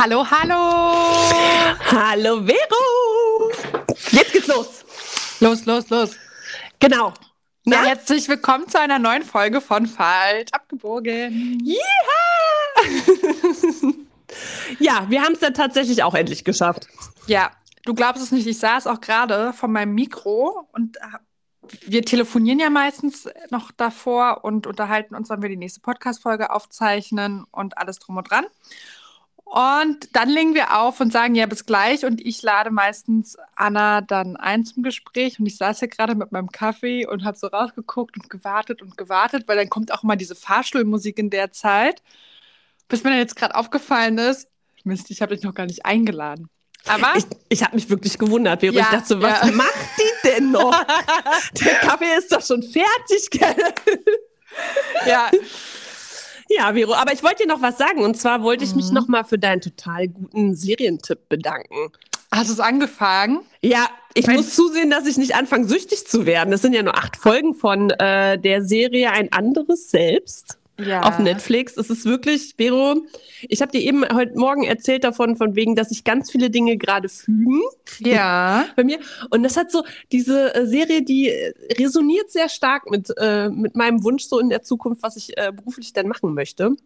Hallo, hallo! Hallo Vero! Jetzt geht's los. Los, los, los. Genau. Na? Ja, herzlich willkommen zu einer neuen Folge von Falsch abgebogen. Ja, wir haben es dann tatsächlich auch endlich geschafft. Ja, du glaubst es nicht, ich saß auch gerade vor meinem Mikro und äh, wir telefonieren ja meistens noch davor und unterhalten uns, wann wir die nächste Podcast-Folge aufzeichnen und alles drum und dran. Und dann legen wir auf und sagen ja bis gleich. Und ich lade meistens Anna dann ein zum Gespräch. Und ich saß hier gerade mit meinem Kaffee und habe so rausgeguckt und gewartet und gewartet, weil dann kommt auch immer diese Fahrstuhlmusik in der Zeit. Bis mir dann jetzt gerade aufgefallen ist, Mist, ich habe dich noch gar nicht eingeladen. Aber ich, ich habe mich wirklich gewundert, Vero. Ja, ich dachte was ja. macht die denn noch? der Kaffee ist doch schon fertig, gell? ja. Ja, Vero, aber ich wollte dir noch was sagen. Und zwar wollte ich mhm. mich noch mal für deinen total guten Serientipp bedanken. Hast du es angefangen? Ja, ich Ein muss zusehen, dass ich nicht anfange, süchtig zu werden. Es sind ja nur acht Folgen von äh, der Serie Ein anderes Selbst ja. auf Netflix. Es ist wirklich, Vero, ich habe dir eben heute Morgen erzählt davon, von wegen, dass sich ganz viele Dinge gerade fügen. Ja. bei mir. Und das hat so, diese äh, Serie, die resoniert sehr stark mit, äh, mit meinem Wunsch so in der Zukunft, was ich äh, beruflich dann machen möchte.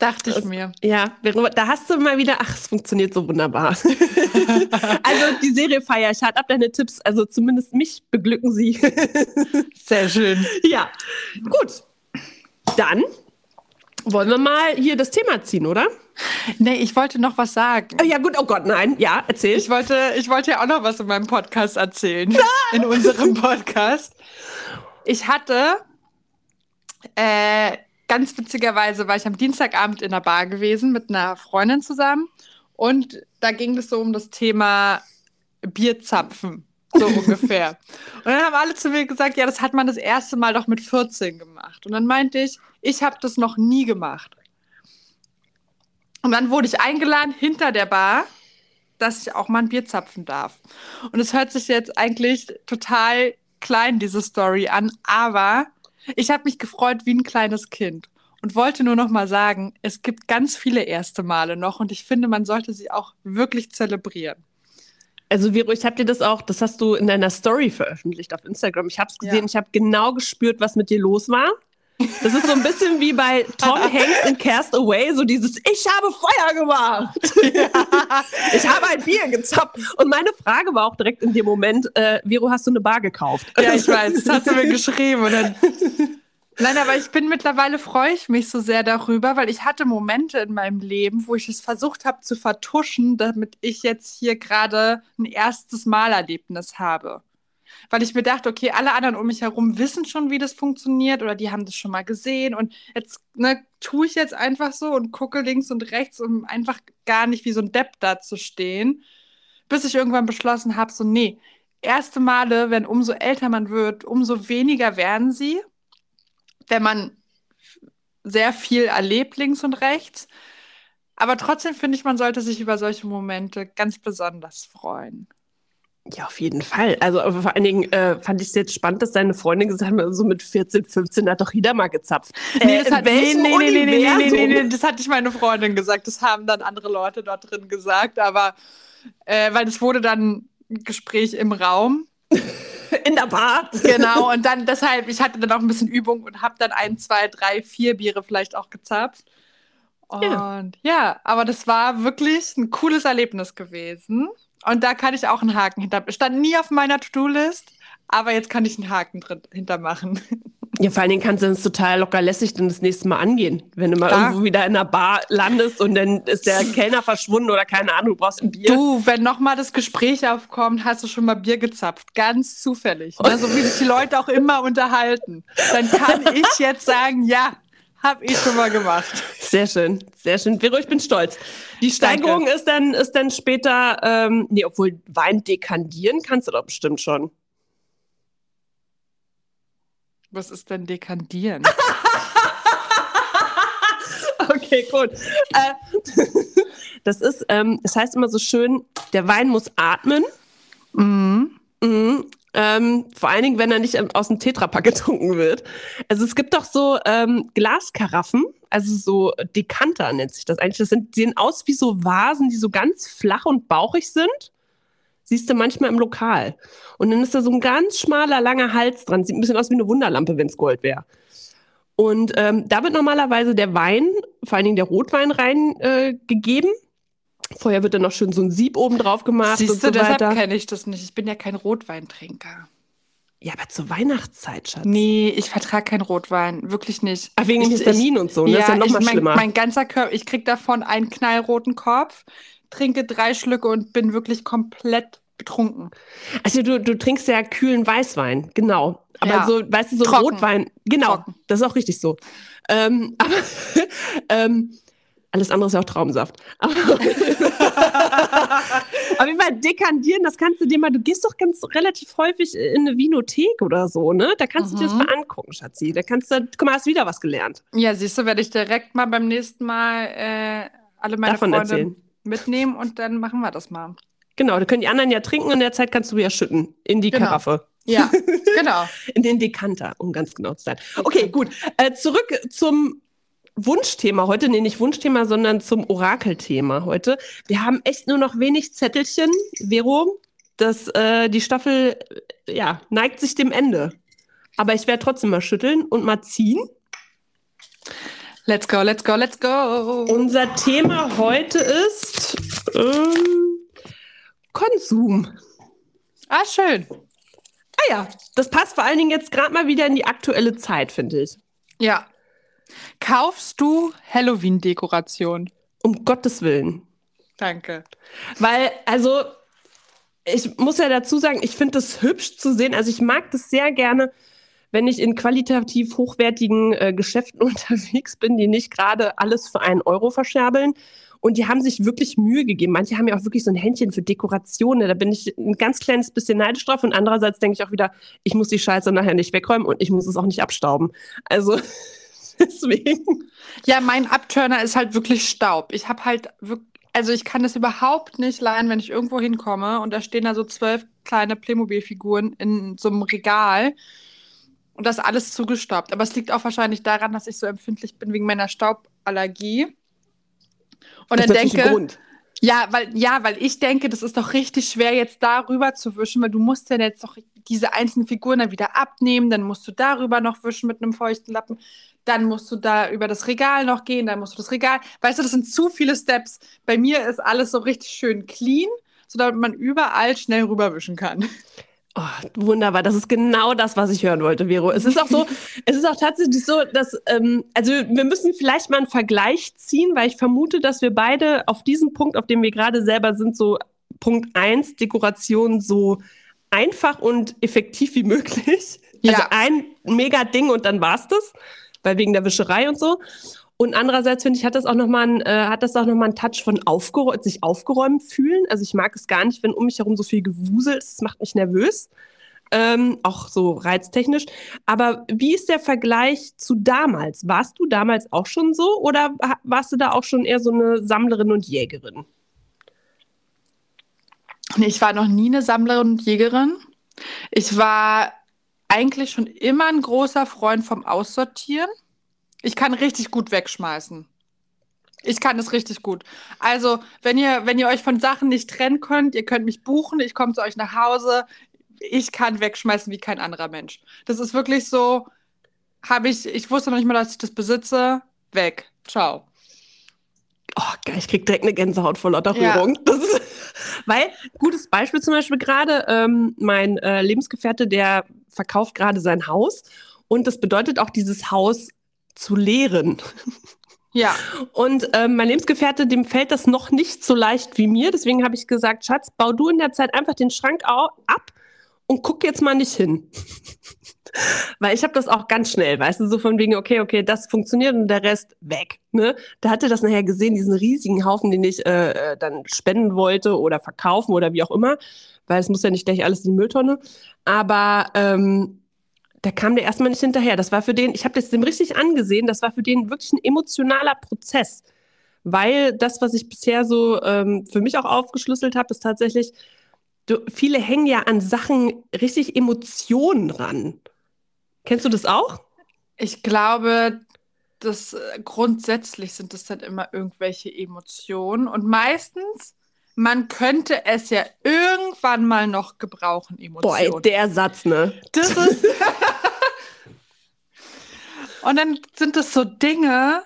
Dachte ich das, mir. Ja, da hast du mal wieder, ach, es funktioniert so wunderbar. also die Serie feiere ich hart ab, deine Tipps, also zumindest mich beglücken sie. Sehr schön. Ja, gut. Dann wollen wir mal hier das Thema ziehen, oder? Nee, ich wollte noch was sagen. Oh, ja, gut, oh Gott, nein. Ja, erzähl. Ich wollte, ich wollte ja auch noch was in meinem Podcast erzählen. Nein. In unserem Podcast. Ich hatte, äh, ganz witzigerweise war ich am Dienstagabend in der Bar gewesen mit einer Freundin zusammen. Und da ging es so um das Thema Bierzapfen. So ungefähr. Und dann haben alle zu mir gesagt, ja, das hat man das erste Mal doch mit 14 gemacht. Und dann meinte ich, ich habe das noch nie gemacht. Und dann wurde ich eingeladen hinter der Bar, dass ich auch mal ein Bier zapfen darf. Und es hört sich jetzt eigentlich total klein, diese Story an, aber ich habe mich gefreut wie ein kleines Kind und wollte nur noch mal sagen, es gibt ganz viele erste Male noch und ich finde, man sollte sie auch wirklich zelebrieren. Also Vero, ich habe dir das auch, das hast du in deiner Story veröffentlicht auf Instagram. Ich habe es gesehen, ja. ich habe genau gespürt, was mit dir los war. Das ist so ein bisschen wie bei Tom Hanks in Cast Away, so dieses Ich habe Feuer gemacht. Ja. Ich habe ein Bier gezappt. Und meine Frage war auch direkt in dem Moment, äh, Vero, hast du eine Bar gekauft? Ja, ich weiß, das hast du mir geschrieben. Und dann Nein, aber ich bin mittlerweile freue ich mich so sehr darüber, weil ich hatte Momente in meinem Leben, wo ich es versucht habe zu vertuschen, damit ich jetzt hier gerade ein erstes Malerlebnis habe. Weil ich mir dachte, okay, alle anderen um mich herum wissen schon, wie das funktioniert oder die haben das schon mal gesehen und jetzt ne, tue ich jetzt einfach so und gucke links und rechts, um einfach gar nicht wie so ein Depp da zu stehen, bis ich irgendwann beschlossen habe, so nee, erste Male, wenn umso älter man wird, umso weniger werden sie wenn man sehr viel erlebt links und rechts. Aber trotzdem finde ich, man sollte sich über solche Momente ganz besonders freuen. Ja, auf jeden Fall. Also vor allen Dingen äh, fand ich es jetzt spannend, dass deine Freundin gesagt hat, so mit 14, 15 hat doch jeder mal gezapft. Nee, äh, das hat, nee, nee, nee, nee, nee, nee, nee, das hat nicht meine Freundin gesagt. Das haben dann andere Leute dort drin gesagt. Aber äh, weil es wurde dann ein Gespräch im Raum. in der Bar. Genau, und dann deshalb, ich hatte dann auch ein bisschen Übung und habe dann ein, zwei, drei, vier Biere vielleicht auch gezapft. Und ja. ja, aber das war wirklich ein cooles Erlebnis gewesen. Und da kann ich auch einen Haken hinter. Stand nie auf meiner To-Do-List, aber jetzt kann ich einen Haken drin, hintermachen. Ja, vor allen Dingen kannst du es total locker lässig dann das nächste Mal angehen. Wenn du mal Klar. irgendwo wieder in einer Bar landest und dann ist der Kellner verschwunden oder keine Ahnung, du brauchst ein Bier. Du, wenn nochmal das Gespräch aufkommt, hast du schon mal Bier gezapft. Ganz zufällig. Ne? So wie sich die Leute auch immer unterhalten. Dann kann ich jetzt sagen, ja, hab ich schon mal gemacht. Sehr schön, sehr schön. Vero, ich bin stolz. Die Steigerung ist dann, ist dann später, ähm, nee, obwohl Wein dekandieren kannst du doch bestimmt schon. Was ist denn dekandieren? okay, gut. Äh, das ist, ähm, das heißt immer so schön, der Wein muss atmen. Mhm. Mhm. Ähm, vor allen Dingen, wenn er nicht aus dem Tetrapack getrunken wird. Also es gibt doch so ähm, Glaskaraffen also so Dekanter nennt sich das eigentlich. Das sind, sehen aus wie so Vasen, die so ganz flach und bauchig sind. Siehst du manchmal im Lokal. Und dann ist da so ein ganz schmaler, langer Hals dran. Sieht ein bisschen aus wie eine Wunderlampe, wenn es Gold wäre. Und ähm, da wird normalerweise der Wein, vor allen Dingen der Rotwein, reingegeben. Äh, Vorher wird dann noch schön so ein Sieb oben drauf gemacht. Siehst und du, so deshalb weiter. kenne ich das nicht. Ich bin ja kein Rotweintrinker. Ja, aber zur Weihnachtszeit, Schatz. Nee, ich vertrage keinen Rotwein. Wirklich nicht. Ach, wegen dem Ich- Histamin und so, ne? das ist ja noch ich, mal mein, schlimmer. mein ganzer Körper, ich krieg davon einen knallroten Kopf, trinke drei Schlücke und bin wirklich komplett betrunken. Also du, du trinkst ja kühlen Weißwein, genau. Aber Ja. so, weißt du, so Trocken. Rotwein, genau, Trocken. das ist auch richtig so. Ähm, aber ähm, alles andere ist ja auch Traubensaft. Aber jeden Fall dekandieren, das kannst du dir mal, du gehst doch ganz relativ häufig in eine Vinothek oder so, ne? Da kannst du dir das Mhm. mal angucken, Schatzi. Da kannst du, guck mal, hast wieder was gelernt. Ja, siehst du, werde ich direkt mal beim nächsten Mal äh, alle meine Davon Freunde erzählen. mitnehmen und dann machen wir das mal. Genau, da können die anderen ja trinken und in der Zeit kannst du ja schütten in die Genau. Karaffe. Ja, genau. In den Dekanter, um ganz genau zu sein. Okay, gut. Äh, zurück zum Wunschthema heute. Nee, nicht Wunschthema, sondern zum Orakelthema heute. Wir haben echt nur noch wenig Zettelchen. Vero, das, äh, die Staffel äh, ja, neigt sich dem Ende. Aber ich werde trotzdem mal schütteln und mal ziehen. Let's go, let's go, let's go. Unser Thema heute ist ähm, Konsum. ah, schön. Ah ja, das passt vor allen Dingen jetzt gerade mal wieder in die aktuelle Zeit, finde ich. Ja. Kaufst du Halloween-Dekoration? Um Gottes Willen. Danke. Weil, also, ich muss ja dazu sagen, ich finde das hübsch zu sehen. Also, ich mag das sehr gerne, wenn ich in qualitativ hochwertigen äh, Geschäften unterwegs bin, die nicht gerade alles für einen Euro verscherbeln. Und die haben sich wirklich Mühe gegeben. Manche haben ja auch wirklich so ein Händchen für Dekorationen. Da bin ich ein ganz kleines bisschen neidisch drauf. Und andererseits denke ich auch wieder, ich muss die Scheiße nachher nicht wegräumen und ich muss es auch nicht abstauben. Also, deswegen. Ja, mein Abturner ist halt wirklich Staub. Ich habe halt wirklich, also ich kann das überhaupt nicht leiden, wenn ich irgendwo hinkomme und da stehen da so zwölf kleine Playmobil-Figuren in so einem Regal und das alles zugestaubt. Aber es liegt auch wahrscheinlich daran, dass ich so empfindlich bin wegen meiner Stauballergie. Und Das dann denke, Grund. ja, weil, ja, weil ich denke, das ist doch richtig schwer, jetzt darüber zu wischen, weil du musst ja jetzt doch diese einzelnen Figuren dann wieder abnehmen, dann musst du darüber noch wischen mit einem feuchten Lappen, dann musst du da über das Regal noch gehen, dann musst du das Regal, weißt du, das sind zu viele Steps. Bei mir ist alles so richtig schön clean, sodass man überall schnell rüberwischen kann. Oh, wunderbar, das ist genau das, was ich hören wollte, Vero. Es ist auch so, es ist auch tatsächlich so, dass, ähm, also wir müssen vielleicht mal einen Vergleich ziehen, weil ich vermute, dass wir beide auf diesem Punkt, auf dem wir gerade selber sind, so Punkt eins Dekoration so einfach und effektiv wie möglich. Ja. Also ein mega Ding und dann war's das, weil wegen der Wischerei und so. Und andererseits finde ich, hat das auch nochmal einen, äh, noch einen Touch von aufgeräumt, sich aufgeräumt fühlen. Also ich mag es gar nicht, wenn um mich herum so viel Gewusel ist. Das macht mich nervös. Ähm, auch so reiztechnisch. Aber wie ist der Vergleich zu damals? Warst du damals auch schon so oder warst du da auch schon eher so eine Sammlerin und Jägerin? Ich war noch nie eine Sammlerin und Jägerin. Ich war eigentlich schon immer ein großer Freund vom Aussortieren. Ich kann richtig gut wegschmeißen. Ich kann es richtig gut. Also, wenn ihr, wenn ihr euch von Sachen nicht trennen könnt, ihr könnt mich buchen, ich komme zu euch nach Hause. Ich kann wegschmeißen wie kein anderer Mensch. Das ist wirklich so, habe ich, ich wusste noch nicht mal, dass ich das besitze. Weg. Ciao. Oh, geil, ich krieg direkt eine Gänsehaut vor lauter Ja. Rührung. Das ist, weil, gutes Beispiel zum Beispiel gerade, ähm, mein äh, Lebensgefährte, der verkauft gerade sein Haus und das bedeutet auch, dieses Haus zu leeren. Ja. Und ähm, mein Lebensgefährte, dem fällt das noch nicht so leicht wie mir. Deswegen habe ich gesagt, Schatz, bau du in der Zeit einfach den Schrank ab und guck jetzt mal nicht hin. Weil ich habe das auch ganz schnell, weißt du, so von wegen, okay, okay, das funktioniert und der Rest weg. Ne? Da hatte das nachher gesehen, diesen riesigen Haufen, den ich äh, äh, dann spenden wollte oder verkaufen oder wie auch immer, weil es muss ja nicht gleich alles in die Mülltonne. Aber ähm, da kam der erstmal nicht hinterher. Das war für den, ich habe das dem richtig angesehen, das war für den wirklich ein emotionaler Prozess. Weil das, was ich bisher so ähm, für mich auch aufgeschlüsselt habe, ist tatsächlich, du, viele hängen ja an Sachen richtig Emotionen ran. Kennst du das auch? Ich glaube, das äh, grundsätzlich sind es dann immer irgendwelche Emotionen und meistens man könnte es ja irgendwann mal noch gebrauchen, Emotionen. Boah, der Satz, ne? Das ist. und dann sind es so Dinge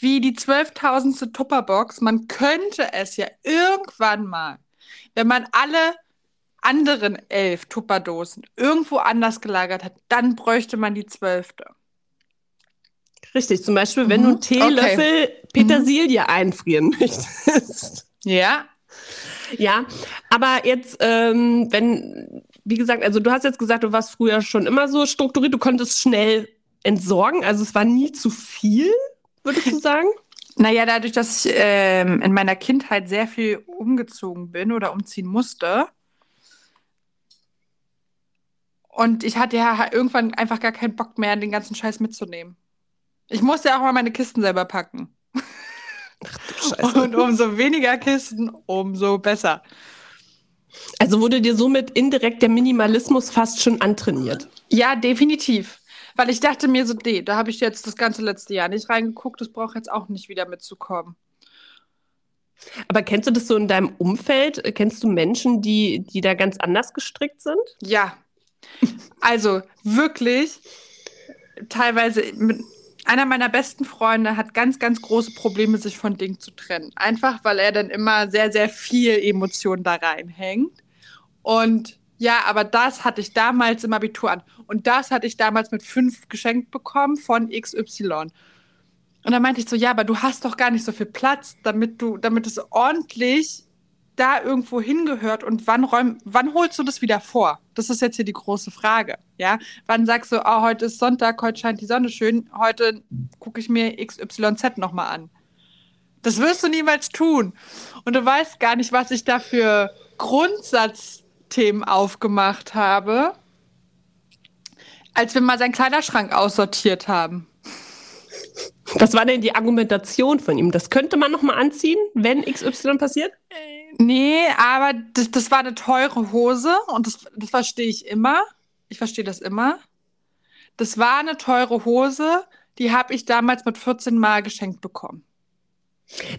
wie die 12.000. Tupperbox. Man könnte es ja irgendwann mal, wenn man alle anderen elf Tupperdosen irgendwo anders gelagert hat, dann bräuchte man die zwölfte. Richtig, zum Beispiel, wenn mhm. du einen Teelöffel okay. Petersilie mhm. einfrieren möchtest. Ja. Ja, aber jetzt, ähm, wenn, wie gesagt, also du hast jetzt gesagt, du warst früher schon immer so strukturiert, du konntest schnell entsorgen, also es war nie zu viel, würdest du sagen? Naja, dadurch, dass ich ähm, in meiner Kindheit sehr viel umgezogen bin oder umziehen musste, und ich hatte ja irgendwann einfach gar keinen Bock mehr, den ganzen Scheiß mitzunehmen. Ich musste ja auch mal meine Kisten selber packen. Ach du Scheiße. Und umso weniger Kisten, umso besser. Also wurde dir somit indirekt der Minimalismus fast schon antrainiert? Ja, definitiv. Weil ich dachte mir so, nee, da habe ich jetzt das ganze letzte Jahr nicht reingeguckt, das braucht jetzt auch nicht wieder mitzukommen. Aber kennst du das so in deinem Umfeld? Kennst du Menschen, die, die da ganz anders gestrickt sind? Ja. Also wirklich, teilweise einer meiner besten Freunde hat ganz, ganz große Probleme, sich von Dingen zu trennen. Einfach, weil er dann immer sehr, sehr viel Emotion da reinhängt. Und ja, aber das hatte ich damals im Abitur an. Und das hatte ich damals mit fünf geschenkt bekommen von XY. Und dann meinte ich so, ja, aber du hast doch gar nicht so viel Platz, damit du, damit es ordentlich da irgendwo hingehört und wann räum, wann holst du das wieder vor? Das ist jetzt hier die große Frage. Ja, wann sagst du, oh, heute ist Sonntag, heute scheint die Sonne schön, heute gucke ich mir XYZ nochmal an. Das wirst du niemals tun. Und du weißt gar nicht, was ich da für Grundsatzthemen aufgemacht habe, als wir mal seinen Kleiderschrank aussortiert haben. Was war denn die Argumentation von ihm? Das könnte man nochmal anziehen, wenn XY passiert? Nee, aber das, das war eine teure Hose und das, das verstehe ich immer. Ich verstehe das immer. Das war eine teure Hose, die habe ich damals mit 14 Mal geschenkt bekommen.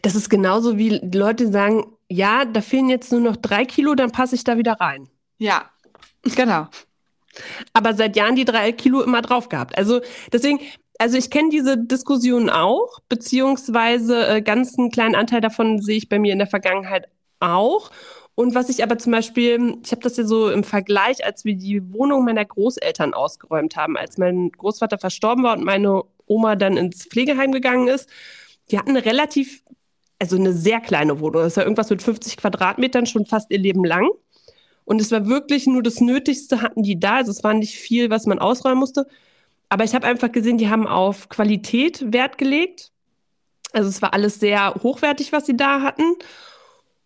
Das ist genauso wie Leute sagen, ja, da fehlen jetzt nur noch drei Kilo, dann passe ich da wieder rein. Ja, genau. Aber seit Jahren die drei Kilo immer drauf gehabt. Also deswegen, also ich kenne diese Diskussion auch, beziehungsweise äh, ganz einen kleinen Anteil davon sehe ich bei mir in der Vergangenheit auch. Und was ich aber zum Beispiel, ich habe das ja so im Vergleich, als wir die Wohnung meiner Großeltern ausgeräumt haben, als mein Großvater verstorben war und meine Oma dann ins Pflegeheim gegangen ist, die hatten eine relativ, also eine sehr kleine Wohnung. Das war irgendwas mit 50 Quadratmetern schon fast ihr Leben lang. Und es war wirklich nur das Nötigste hatten die da. Also es war nicht viel, was man ausräumen musste. Aber ich habe einfach gesehen, die haben auf Qualität Wert gelegt. Also es war alles sehr hochwertig, was sie da hatten.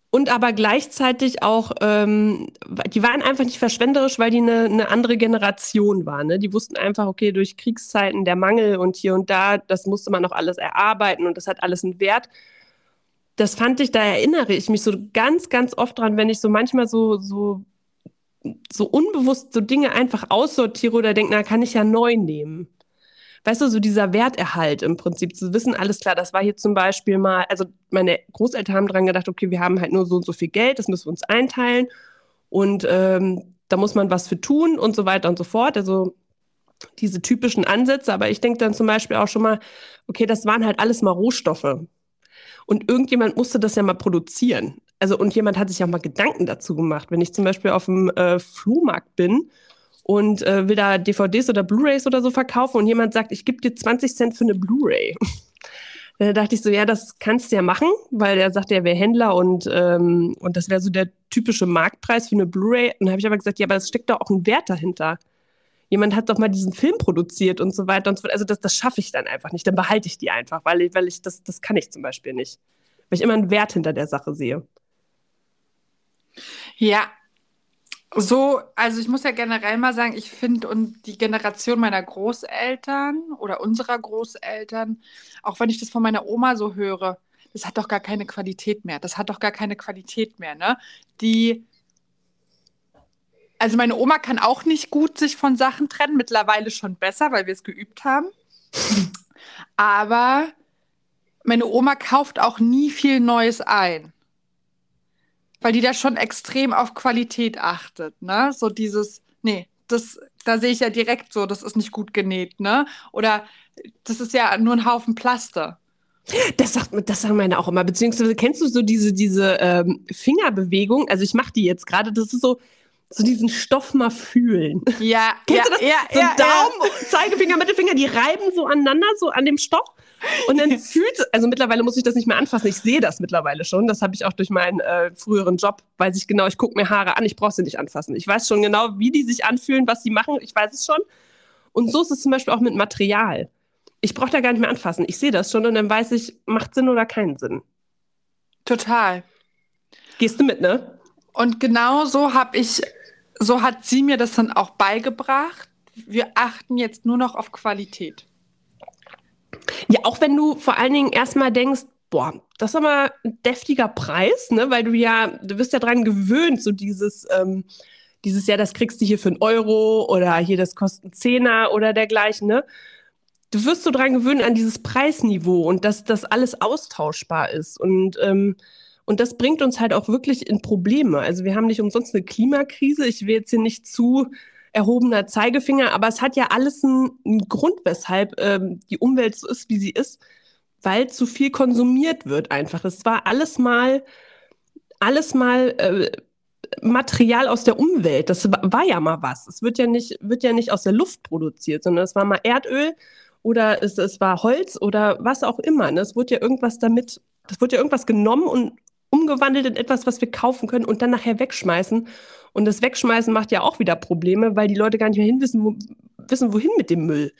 Und aber gleichzeitig auch, ähm, die waren einfach nicht verschwenderisch, weil die eine, eine andere Generation waren. Ne? Die wussten einfach, okay, durch Kriegszeiten der Mangel und hier und da, das musste man noch alles erarbeiten und das hat alles einen Wert. Das fand ich, da erinnere ich mich so ganz, ganz oft dran, wenn ich so manchmal so, so so unbewusst so Dinge einfach aussortiere oder denke, na, kann ich ja neu nehmen. Weißt du, so dieser Werterhalt im Prinzip zu wissen, alles klar, das war hier zum Beispiel mal, also meine Großeltern haben dran gedacht, okay, wir haben halt nur so und so viel Geld, das müssen wir uns einteilen und ähm, da muss man was für tun und so weiter und so fort. Also diese typischen Ansätze, aber ich denke dann zum Beispiel auch schon mal, okay, das waren halt alles mal Rohstoffe. Und irgendjemand musste das ja mal produzieren also und jemand hat sich auch mal Gedanken dazu gemacht. Wenn ich zum Beispiel auf dem äh, Flohmarkt bin und äh, will da DVDs oder Blu-rays oder so verkaufen und jemand sagt, ich gebe dir 20 Cent für eine Blu-ray. Da dachte ich so, ja, das kannst du ja machen, weil er sagte, er wäre Händler und, ähm, und das wäre so der typische Marktpreis für eine Blu-ray. Und dann habe ich aber gesagt, ja, aber es steckt doch auch ein Wert dahinter. Jemand hat doch mal diesen Film produziert und so weiter und so fort. Also das, das schaffe ich dann einfach nicht. Dann behalte ich die einfach, weil ich, weil ich das, das kann ich zum Beispiel nicht. Weil ich immer einen Wert hinter der Sache sehe. Ja, so, also ich muss ja generell mal sagen, ich finde und die Generation meiner Großeltern oder unserer Großeltern, auch wenn ich das von meiner Oma so höre, das hat doch gar keine Qualität mehr. Das hat doch gar keine Qualität mehr, ne? Die also meine Oma kann auch nicht gut sich von Sachen trennen, mittlerweile schon besser, weil wir es geübt haben. Aber meine Oma kauft auch nie viel Neues ein. Weil die da schon extrem auf Qualität achtet, ne? So dieses, nee, das, da sehe ich ja direkt so, das ist nicht gut genäht, ne? Oder das ist ja nur ein Haufen Plaster. Das sagt das sagen meine auch immer. Beziehungsweise kennst du so diese, diese ähm, Fingerbewegung? Also ich mache die jetzt gerade, das ist so, so diesen Stoff mal fühlen. Ja, Kennst ja, du das? ja, so ja, Daumen, Zeigefinger, Mittelfinger, die reiben so aneinander, so an dem Stoff. Und dann fühlt also mittlerweile muss ich das nicht mehr anfassen. Ich sehe das mittlerweile schon. Das habe ich auch durch meinen äh, früheren Job, weiß ich genau, ich gucke mir Haare an, ich brauche sie nicht anfassen. Ich weiß schon genau, wie die sich anfühlen, was sie machen, ich weiß es schon. Und so ist es zum Beispiel auch mit Material. Ich brauche da gar nicht mehr anfassen. Ich sehe das schon und dann weiß ich, macht Sinn oder keinen Sinn. Total. Gehst du mit, ne? Und genau so habe ich, so hat sie mir das dann auch beigebracht. Wir achten jetzt nur noch auf Qualität. Ja, auch wenn du vor allen Dingen erstmal denkst, boah, das ist aber ein deftiger Preis, ne? Weil du ja, du wirst ja dran gewöhnt, so dieses, ähm, dieses Jahr, das kriegst du hier für einen Euro oder hier, das kostet einen Zehner oder dergleichen, ne? Du wirst so dran gewöhnt an dieses Preisniveau und dass das alles austauschbar ist. Und, ähm, und das bringt uns halt auch wirklich in Probleme. Also wir haben nicht umsonst eine Klimakrise. Ich will jetzt hier nicht zu erhobener Zeigefinger, aber es hat ja alles einen, einen Grund, weshalb ähm, die Umwelt so ist, wie sie ist, weil zu viel konsumiert wird einfach. Es war alles mal, alles mal äh, Material aus der Umwelt. Das war ja mal was. Es wird ja nicht, wird ja nicht aus der Luft produziert, sondern es war mal Erdöl oder es, es war Holz oder was auch immer. Ne? Es wurde ja irgendwas damit, das wird ja irgendwas genommen und umgewandelt in etwas, was wir kaufen können und dann nachher wegschmeißen. Und das Wegschmeißen macht ja auch wieder Probleme, weil die Leute gar nicht mehr hinwissen, wo, wissen, wohin mit dem Müll.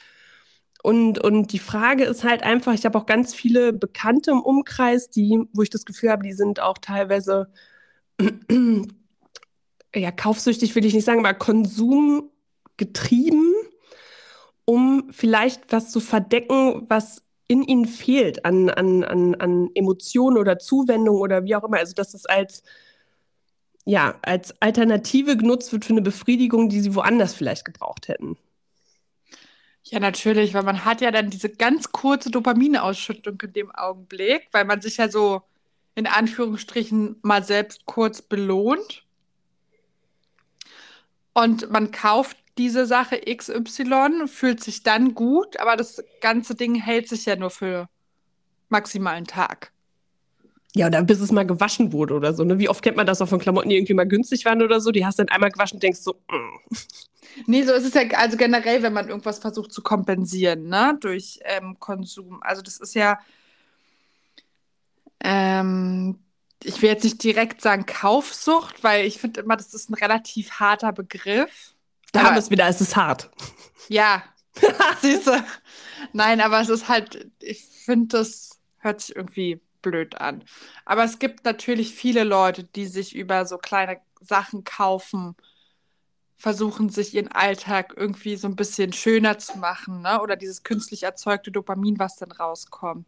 Und, und die Frage ist halt einfach, ich habe auch ganz viele Bekannte im Umkreis, die, wo ich das Gefühl habe, die sind auch teilweise, ja, kaufsüchtig will ich nicht sagen, aber konsumgetrieben, um vielleicht was zu verdecken, was in ihnen fehlt an, an, an, an Emotionen oder Zuwendung oder wie auch immer. Also, dass es als ja, als Alternative genutzt wird für eine Befriedigung, die sie woanders vielleicht gebraucht hätten. Ja, natürlich, weil man hat ja dann diese ganz kurze Dopaminausschüttung in dem Augenblick, weil man sich ja so in Anführungsstrichen mal selbst kurz belohnt. Und man kauft diese Sache XY, fühlt sich dann gut, aber das ganze Ding hält sich ja nur für maximalen Tag. Ja, oder bis es mal gewaschen wurde oder so. Ne? Wie oft kennt man das auch von Klamotten, die irgendwie mal günstig waren oder so? Die hast du dann einmal gewaschen und denkst so, mm. Nee, so ist es ja also generell, wenn man irgendwas versucht zu kompensieren, ne, durch ähm, Konsum. Also das ist ja, ähm, ich will jetzt nicht direkt sagen Kaufsucht, weil ich finde immer, das ist ein relativ harter Begriff. Da aber, haben wir es wieder, es ist hart. Ja, siehst du. Nein, aber es ist halt, ich finde, das hört sich irgendwie blöd an. Aber es gibt natürlich viele Leute, die sich über so kleine Sachen kaufen, versuchen sich ihren Alltag irgendwie so ein bisschen schöner zu machen, ne? Oder dieses künstlich erzeugte Dopamin, was dann rauskommt.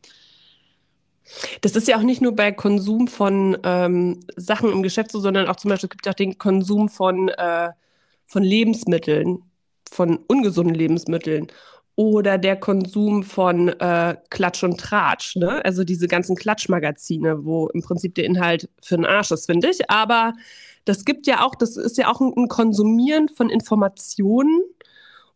Das ist ja auch nicht nur bei Konsum von ähm, Sachen im Geschäft so, sondern auch zum Beispiel, es gibt ja auch den Konsum von, äh, von Lebensmitteln, von ungesunden Lebensmitteln oder der Konsum von äh, Klatsch und Tratsch, ne? Also diese ganzen Klatschmagazine, wo im Prinzip der Inhalt für den Arsch ist, finde ich. Aber das gibt ja auch, das ist ja auch ein, Konsumieren von Informationen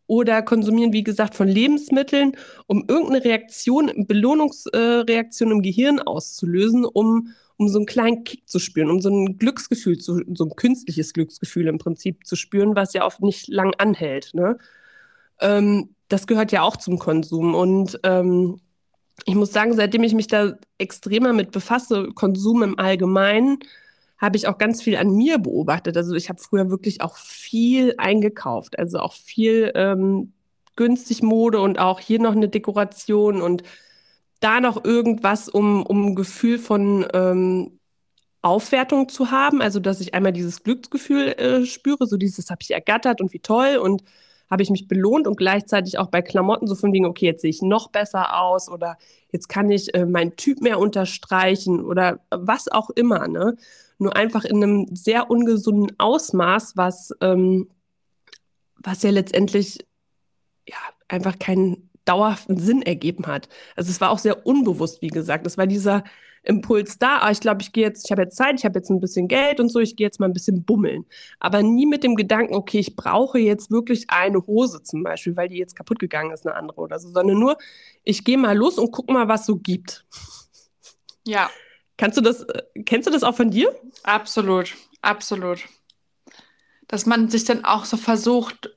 oder Konsumieren, wie gesagt, von Lebensmitteln, um irgendeine Reaktion, Belohnungsreaktion äh, im Gehirn auszulösen, um, um so einen kleinen Kick zu spüren, um so ein Glücksgefühl, zu, so ein künstliches Glücksgefühl im Prinzip zu spüren, was ja oft nicht lang anhält. Ne? Ähm, das gehört ja auch zum Konsum. Und ähm, ich muss sagen, seitdem ich mich da extremer mit befasse, Konsum im Allgemeinen, habe ich auch ganz viel an mir beobachtet. Also ich habe früher wirklich auch viel eingekauft, also auch viel ähm, günstig Mode und auch hier noch eine Dekoration und da noch irgendwas, um, um ein Gefühl von ähm, Aufwertung zu haben. Also dass ich einmal dieses Glücksgefühl äh, spüre, so dieses habe ich ergattert und wie toll und habe ich mich belohnt und gleichzeitig auch bei Klamotten so von wegen, okay, jetzt sehe ich noch besser aus oder jetzt kann ich äh, meinen Typ mehr unterstreichen oder was auch immer, ne? Nur einfach in einem sehr ungesunden Ausmaß, was, ähm, was ja letztendlich ja einfach keinen dauerhaften Sinn ergeben hat. Also es war auch sehr unbewusst, wie gesagt. Es war dieser Impuls da, ah, ich glaube, ich gehe jetzt, ich habe jetzt Zeit, ich habe jetzt ein bisschen Geld und so, ich gehe jetzt mal ein bisschen bummeln. Aber nie mit dem Gedanken, okay, ich brauche jetzt wirklich eine Hose zum Beispiel, weil die jetzt kaputt gegangen ist, eine andere oder so, sondern nur, ich gehe mal los und guck mal, was so gibt. Ja. Kannst du das, äh, kennst du das auch von dir? Absolut, absolut. Dass man sich dann auch so versucht,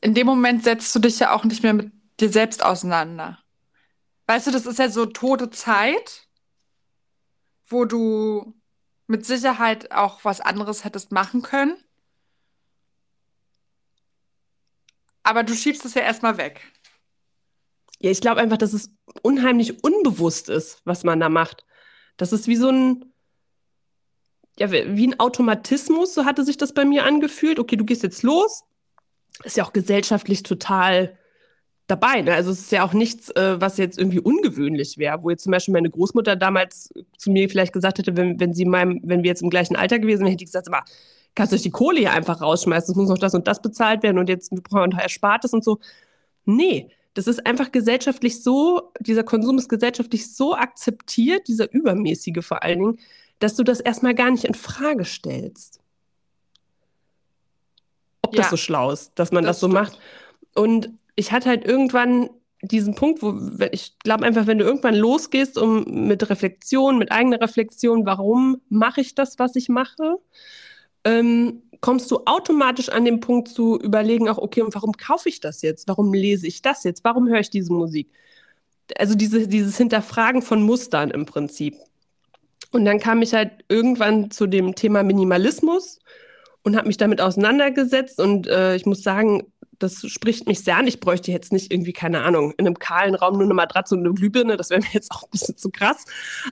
in dem Moment setzt du dich ja auch nicht mehr mit dir selbst auseinander. Weißt du, das ist ja so tote Zeit, wo du mit Sicherheit auch was anderes hättest machen können. Aber du schiebst es ja erstmal weg. Ja, ich glaube einfach, dass es unheimlich unbewusst ist, was man da macht. Das ist wie so ein, ja, wie ein Automatismus, so hatte sich das bei mir angefühlt. Okay, du gehst jetzt los. Ist ja auch gesellschaftlich total dabei. Ne? Also es ist ja auch nichts, äh, was jetzt irgendwie ungewöhnlich wäre, wo jetzt zum Beispiel meine Großmutter damals zu mir vielleicht gesagt hätte, wenn, wenn sie meinem, wenn wir jetzt im gleichen Alter gewesen wären, hätte ich gesagt, aber kannst du die Kohle hier einfach rausschmeißen, es muss noch das und das bezahlt werden und jetzt brauchen wir noch Erspartes und so. Nee, das ist einfach gesellschaftlich so, dieser Konsum ist gesellschaftlich so akzeptiert, dieser übermäßige vor allen Dingen, dass du das erstmal gar nicht in Frage stellst. Ob ja, das so schlau ist, dass man das, das so macht. Und ich hatte halt irgendwann diesen Punkt, wo ich glaube einfach, wenn du irgendwann losgehst, um mit Reflexion, mit eigener Reflexion, warum mache ich das, was ich mache, ähm, kommst du automatisch an den Punkt zu überlegen, auch okay, und warum kaufe ich das jetzt? Warum lese ich das jetzt? Warum höre ich diese Musik? Also diese, dieses Hinterfragen von Mustern im Prinzip. Und dann kam ich halt irgendwann zu dem Thema Minimalismus und habe mich damit auseinandergesetzt. Und äh, ich muss sagen, das spricht mich sehr an. Ich bräuchte jetzt nicht irgendwie, keine Ahnung, in einem kahlen Raum nur eine Matratze und eine Glühbirne. Das wäre mir jetzt auch ein bisschen zu krass.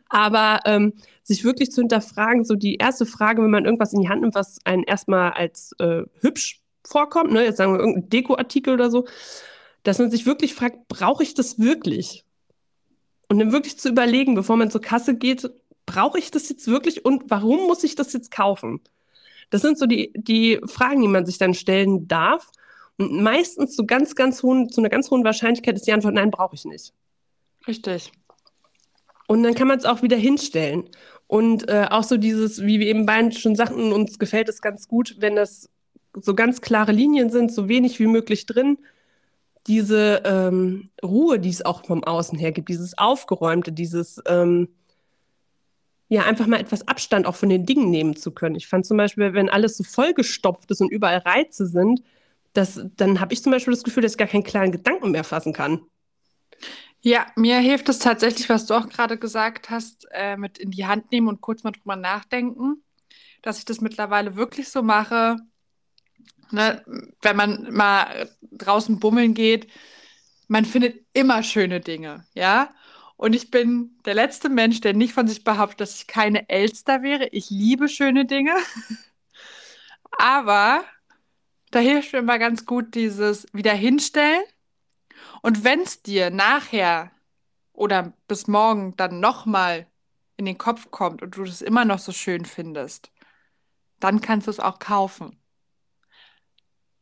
Aber ähm, sich wirklich zu hinterfragen, so die erste Frage, wenn man irgendwas in die Hand nimmt, was einen erstmal als äh, hübsch vorkommt, ne? jetzt sagen wir irgendein Dekoartikel oder so, dass man sich wirklich fragt, brauche ich das wirklich? Und dann wirklich zu überlegen, bevor man zur Kasse geht, brauche ich das jetzt wirklich und warum muss ich das jetzt kaufen? Das sind so die, die Fragen, die man sich dann stellen darf. Und meistens zu ganz, ganz hohen, zu einer ganz hohen Wahrscheinlichkeit ist die Antwort, nein, brauche ich nicht. Richtig. Und dann kann man es auch wieder hinstellen. Und äh, auch so dieses, wie wir eben beiden schon sagten, uns gefällt es ganz gut, wenn das so ganz klare Linien sind, so wenig wie möglich drin. Diese ähm, Ruhe, die es auch vom Außen her gibt, dieses Aufgeräumte, dieses ähm, ja, einfach mal etwas Abstand auch von den Dingen nehmen zu können. Ich fand zum Beispiel, wenn alles so vollgestopft ist und überall Reize sind, das, dann habe ich zum Beispiel das Gefühl, dass ich gar keinen klaren Gedanken mehr fassen kann. Ja, mir hilft es tatsächlich, was du auch gerade gesagt hast, äh, mit in die Hand nehmen und kurz mal drüber nachdenken, dass ich das mittlerweile wirklich so mache, ne, wenn man mal draußen bummeln geht, man findet immer schöne Dinge, ja. Und ich bin der letzte Mensch, der nicht von sich behauptet, dass ich keine Elster wäre. Ich liebe schöne Dinge. Aber da hilft mir immer ganz gut dieses Wiederhinstellen. Und wenn es dir nachher oder bis morgen dann nochmal in den Kopf kommt und du es immer noch so schön findest, dann kannst du es auch kaufen.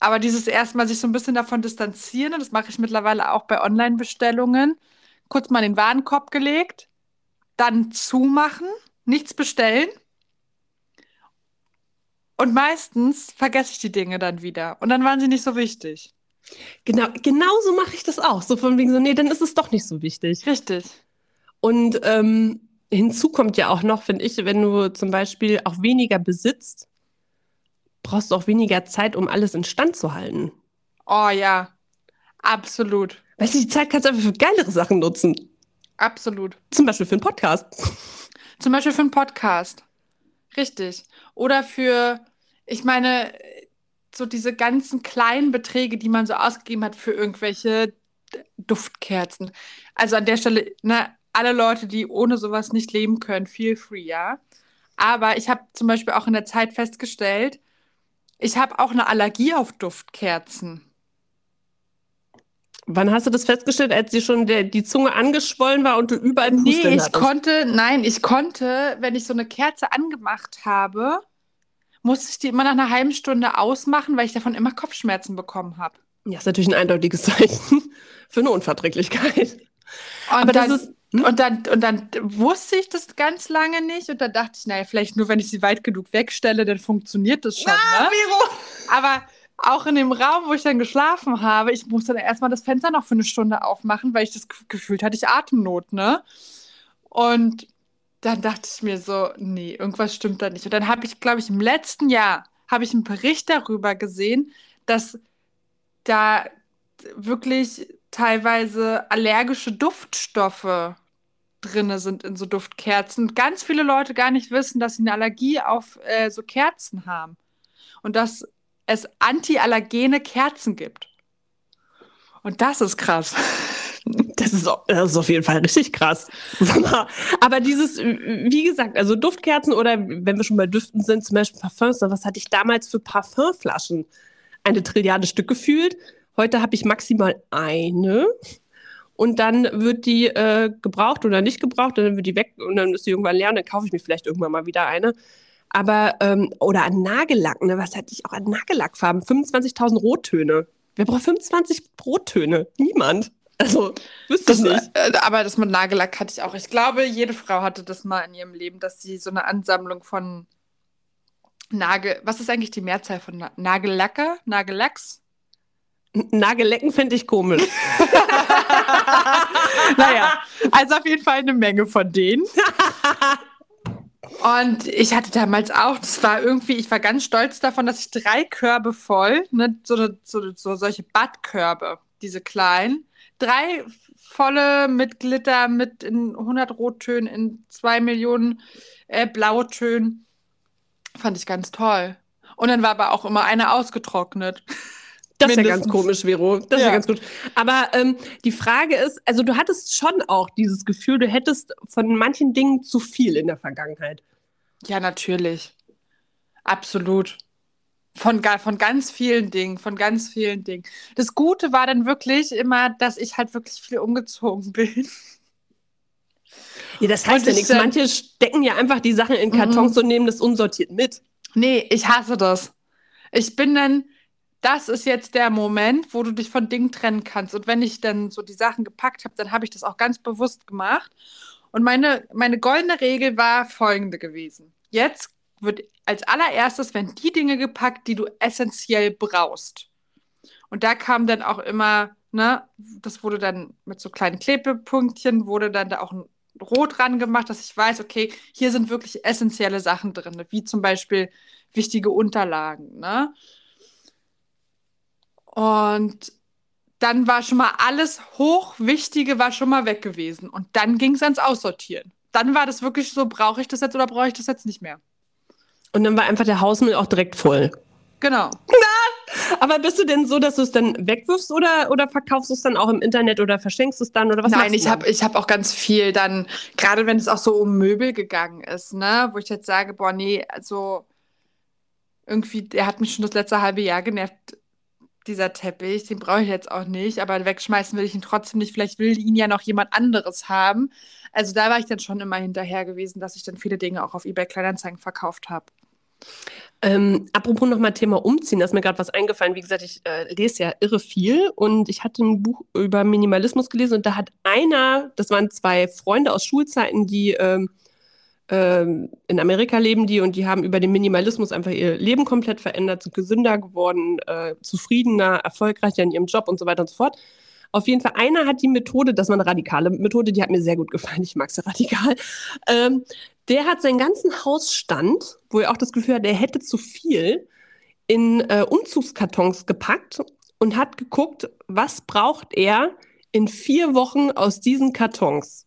Aber dieses erstmal sich so ein bisschen davon distanzieren, und das mache ich mittlerweile auch bei Online-Bestellungen, kurz mal in den Warenkorb gelegt, dann zumachen, nichts bestellen und meistens vergesse ich die Dinge dann wieder. Und dann waren sie nicht so wichtig. Genau, genau so mache ich das auch. So von wegen so, nee, dann ist es doch nicht so wichtig. Richtig. Und ähm, hinzu kommt ja auch noch, finde ich, wenn du zum Beispiel auch weniger besitzt, brauchst du auch weniger Zeit, um alles in Stand zu halten. Oh ja, absolut. Weißt du, die Zeit kannst du einfach für geilere Sachen nutzen. Absolut. Zum Beispiel für einen Podcast. Zum Beispiel für einen Podcast. Richtig. Oder für ich meine, so diese ganzen kleinen Beträge, die man so ausgegeben hat für irgendwelche Duftkerzen. Also an der Stelle, ne, alle Leute, die ohne sowas nicht leben können, feel free, ja. Aber ich habe zum Beispiel auch in der Zeit festgestellt, ich habe auch eine Allergie auf Duftkerzen. Wann hast du das festgestellt, als dir schon der, die Zunge angeschwollen war und du überall Pusteln Nee, ich hattest? konnte, nein, ich konnte, wenn ich so eine Kerze angemacht habe, musste ich die immer nach einer halben Stunde ausmachen, weil ich davon immer Kopfschmerzen bekommen habe. Ja, ist natürlich ein eindeutiges Zeichen für eine Unverträglichkeit. Und Aber dann, das ist, hm? und, dann, und dann wusste ich das ganz lange nicht. Und dann dachte ich, naja, vielleicht nur, wenn ich sie weit genug wegstelle, dann funktioniert das schon. Na, ne? Aber auch in dem Raum, wo ich dann geschlafen habe, ich musste dann erstmal das Fenster noch für eine Stunde aufmachen, weil ich das gefühlt hatte, ich Atemnot, ne? Und dann dachte ich mir so, nee, irgendwas stimmt da nicht. Und dann habe ich, glaube ich, im letzten Jahr habe ich einen Bericht darüber gesehen, dass da wirklich teilweise allergische Duftstoffe drin sind in so Duftkerzen. Ganz viele Leute gar nicht wissen, dass sie eine Allergie auf äh, so Kerzen haben. Und dass es antiallergene Kerzen gibt. Und das ist krass. Das ist, das ist auf jeden Fall richtig krass. Aber dieses, wie gesagt, also Duftkerzen oder wenn wir schon bei Düften sind, zum Beispiel Parfums, was hatte ich damals für Parfümflaschen? Eine Trilliarde Stück gefühlt. Heute habe ich maximal eine. Und dann wird die äh, gebraucht oder nicht gebraucht, und dann wird die weg und dann ist die irgendwann leer und dann kaufe ich mir vielleicht irgendwann mal wieder eine. Aber, ähm, oder an Nagellack, ne? Was hatte ich auch an Nagellackfarben? 25.000 Rottöne. Wer braucht 25 Rottöne? Niemand. Also, wüsste das, ich nicht. Äh, aber das mit Nagellack hatte ich auch. Ich glaube, jede Frau hatte das mal in ihrem Leben, dass sie so eine Ansammlung von Nagel. Was ist eigentlich die Mehrzahl von Na Nagellacker? Nagellacks? Nagellecken fände ich komisch. naja, also auf jeden Fall eine Menge von denen. Und ich hatte damals auch, das war irgendwie, ich war ganz stolz davon, dass ich drei Körbe voll, ne, so, so, so solche Badkörbe, diese kleinen, drei volle mit Glitter, mit in 100 Rottönen, in zwei Millionen äh, Blautönen. Fand ich ganz toll. Und dann war aber auch immer eine ausgetrocknet. Das ist ja ganz komisch, Vero. Das ja. ist ja ganz gut. Aber ähm, die Frage ist, also du hattest schon auch dieses Gefühl, du hättest von manchen Dingen zu viel in der Vergangenheit. Ja, natürlich. Absolut. Von, von ganz vielen Dingen, von ganz vielen Dingen. Das Gute war dann wirklich immer, dass ich halt wirklich viel umgezogen bin. Ja, das heißt ja nichts. Manche stecken ja einfach die Sachen in Kartons mhm. und nehmen das unsortiert mit. Nee, ich hasse das. Ich bin dann, das ist jetzt der Moment, wo du dich von Dingen trennen kannst. Und wenn ich dann so die Sachen gepackt habe, dann habe ich das auch ganz bewusst gemacht. Und meine, meine goldene Regel war folgende gewesen. Jetzt wird als allererstes werden die Dinge gepackt, die du essentiell brauchst. Und da kam dann auch immer, ne, das wurde dann mit so kleinen Klebepunktchen, wurde dann da auch ein Rot ran gemacht, dass ich weiß, okay, hier sind wirklich essentielle Sachen drin, wie zum Beispiel wichtige Unterlagen, ne? Und dann war schon mal alles Hochwichtige war schon mal weg gewesen. Und dann ging es ans Aussortieren. Dann war das wirklich so, brauche ich das jetzt oder brauche ich das jetzt nicht mehr? Und dann war einfach der Hausmüll auch direkt voll. Genau. Na, aber bist du denn so, dass du es dann wegwirfst oder, oder verkaufst du es dann auch im Internet oder verschenkst es dann oder was Nein, ich habe ich hab auch ganz viel dann, gerade wenn es auch so um Möbel gegangen ist, ne, wo ich jetzt sage, boah, nee, also irgendwie, der hat mich schon das letzte halbe Jahr genervt dieser Teppich, den brauche ich jetzt auch nicht, aber wegschmeißen will ich ihn trotzdem nicht. Vielleicht will ihn ja noch jemand anderes haben. Also da war ich dann schon immer hinterher gewesen, dass ich dann viele Dinge auch auf eBay Kleinanzeigen verkauft habe. Ähm, apropos nochmal Thema Umziehen, da ist mir gerade was eingefallen. Wie gesagt, ich äh, lese ja irre viel und ich hatte ein Buch über Minimalismus gelesen und da hat einer, das waren zwei Freunde aus Schulzeiten, die ähm, ähm, in Amerika leben die und die haben über den Minimalismus einfach ihr Leben komplett verändert, sind gesünder geworden, äh, zufriedener, erfolgreicher in ihrem Job und so weiter und so fort. Auf jeden Fall, einer hat die Methode, das war eine radikale Methode, die hat mir sehr gut gefallen, ich mag sie radikal. Ähm, der hat seinen ganzen Hausstand, wo er auch das Gefühl hat, er hätte zu viel, in äh, Umzugskartons gepackt und hat geguckt, was braucht er in vier Wochen aus diesen Kartons.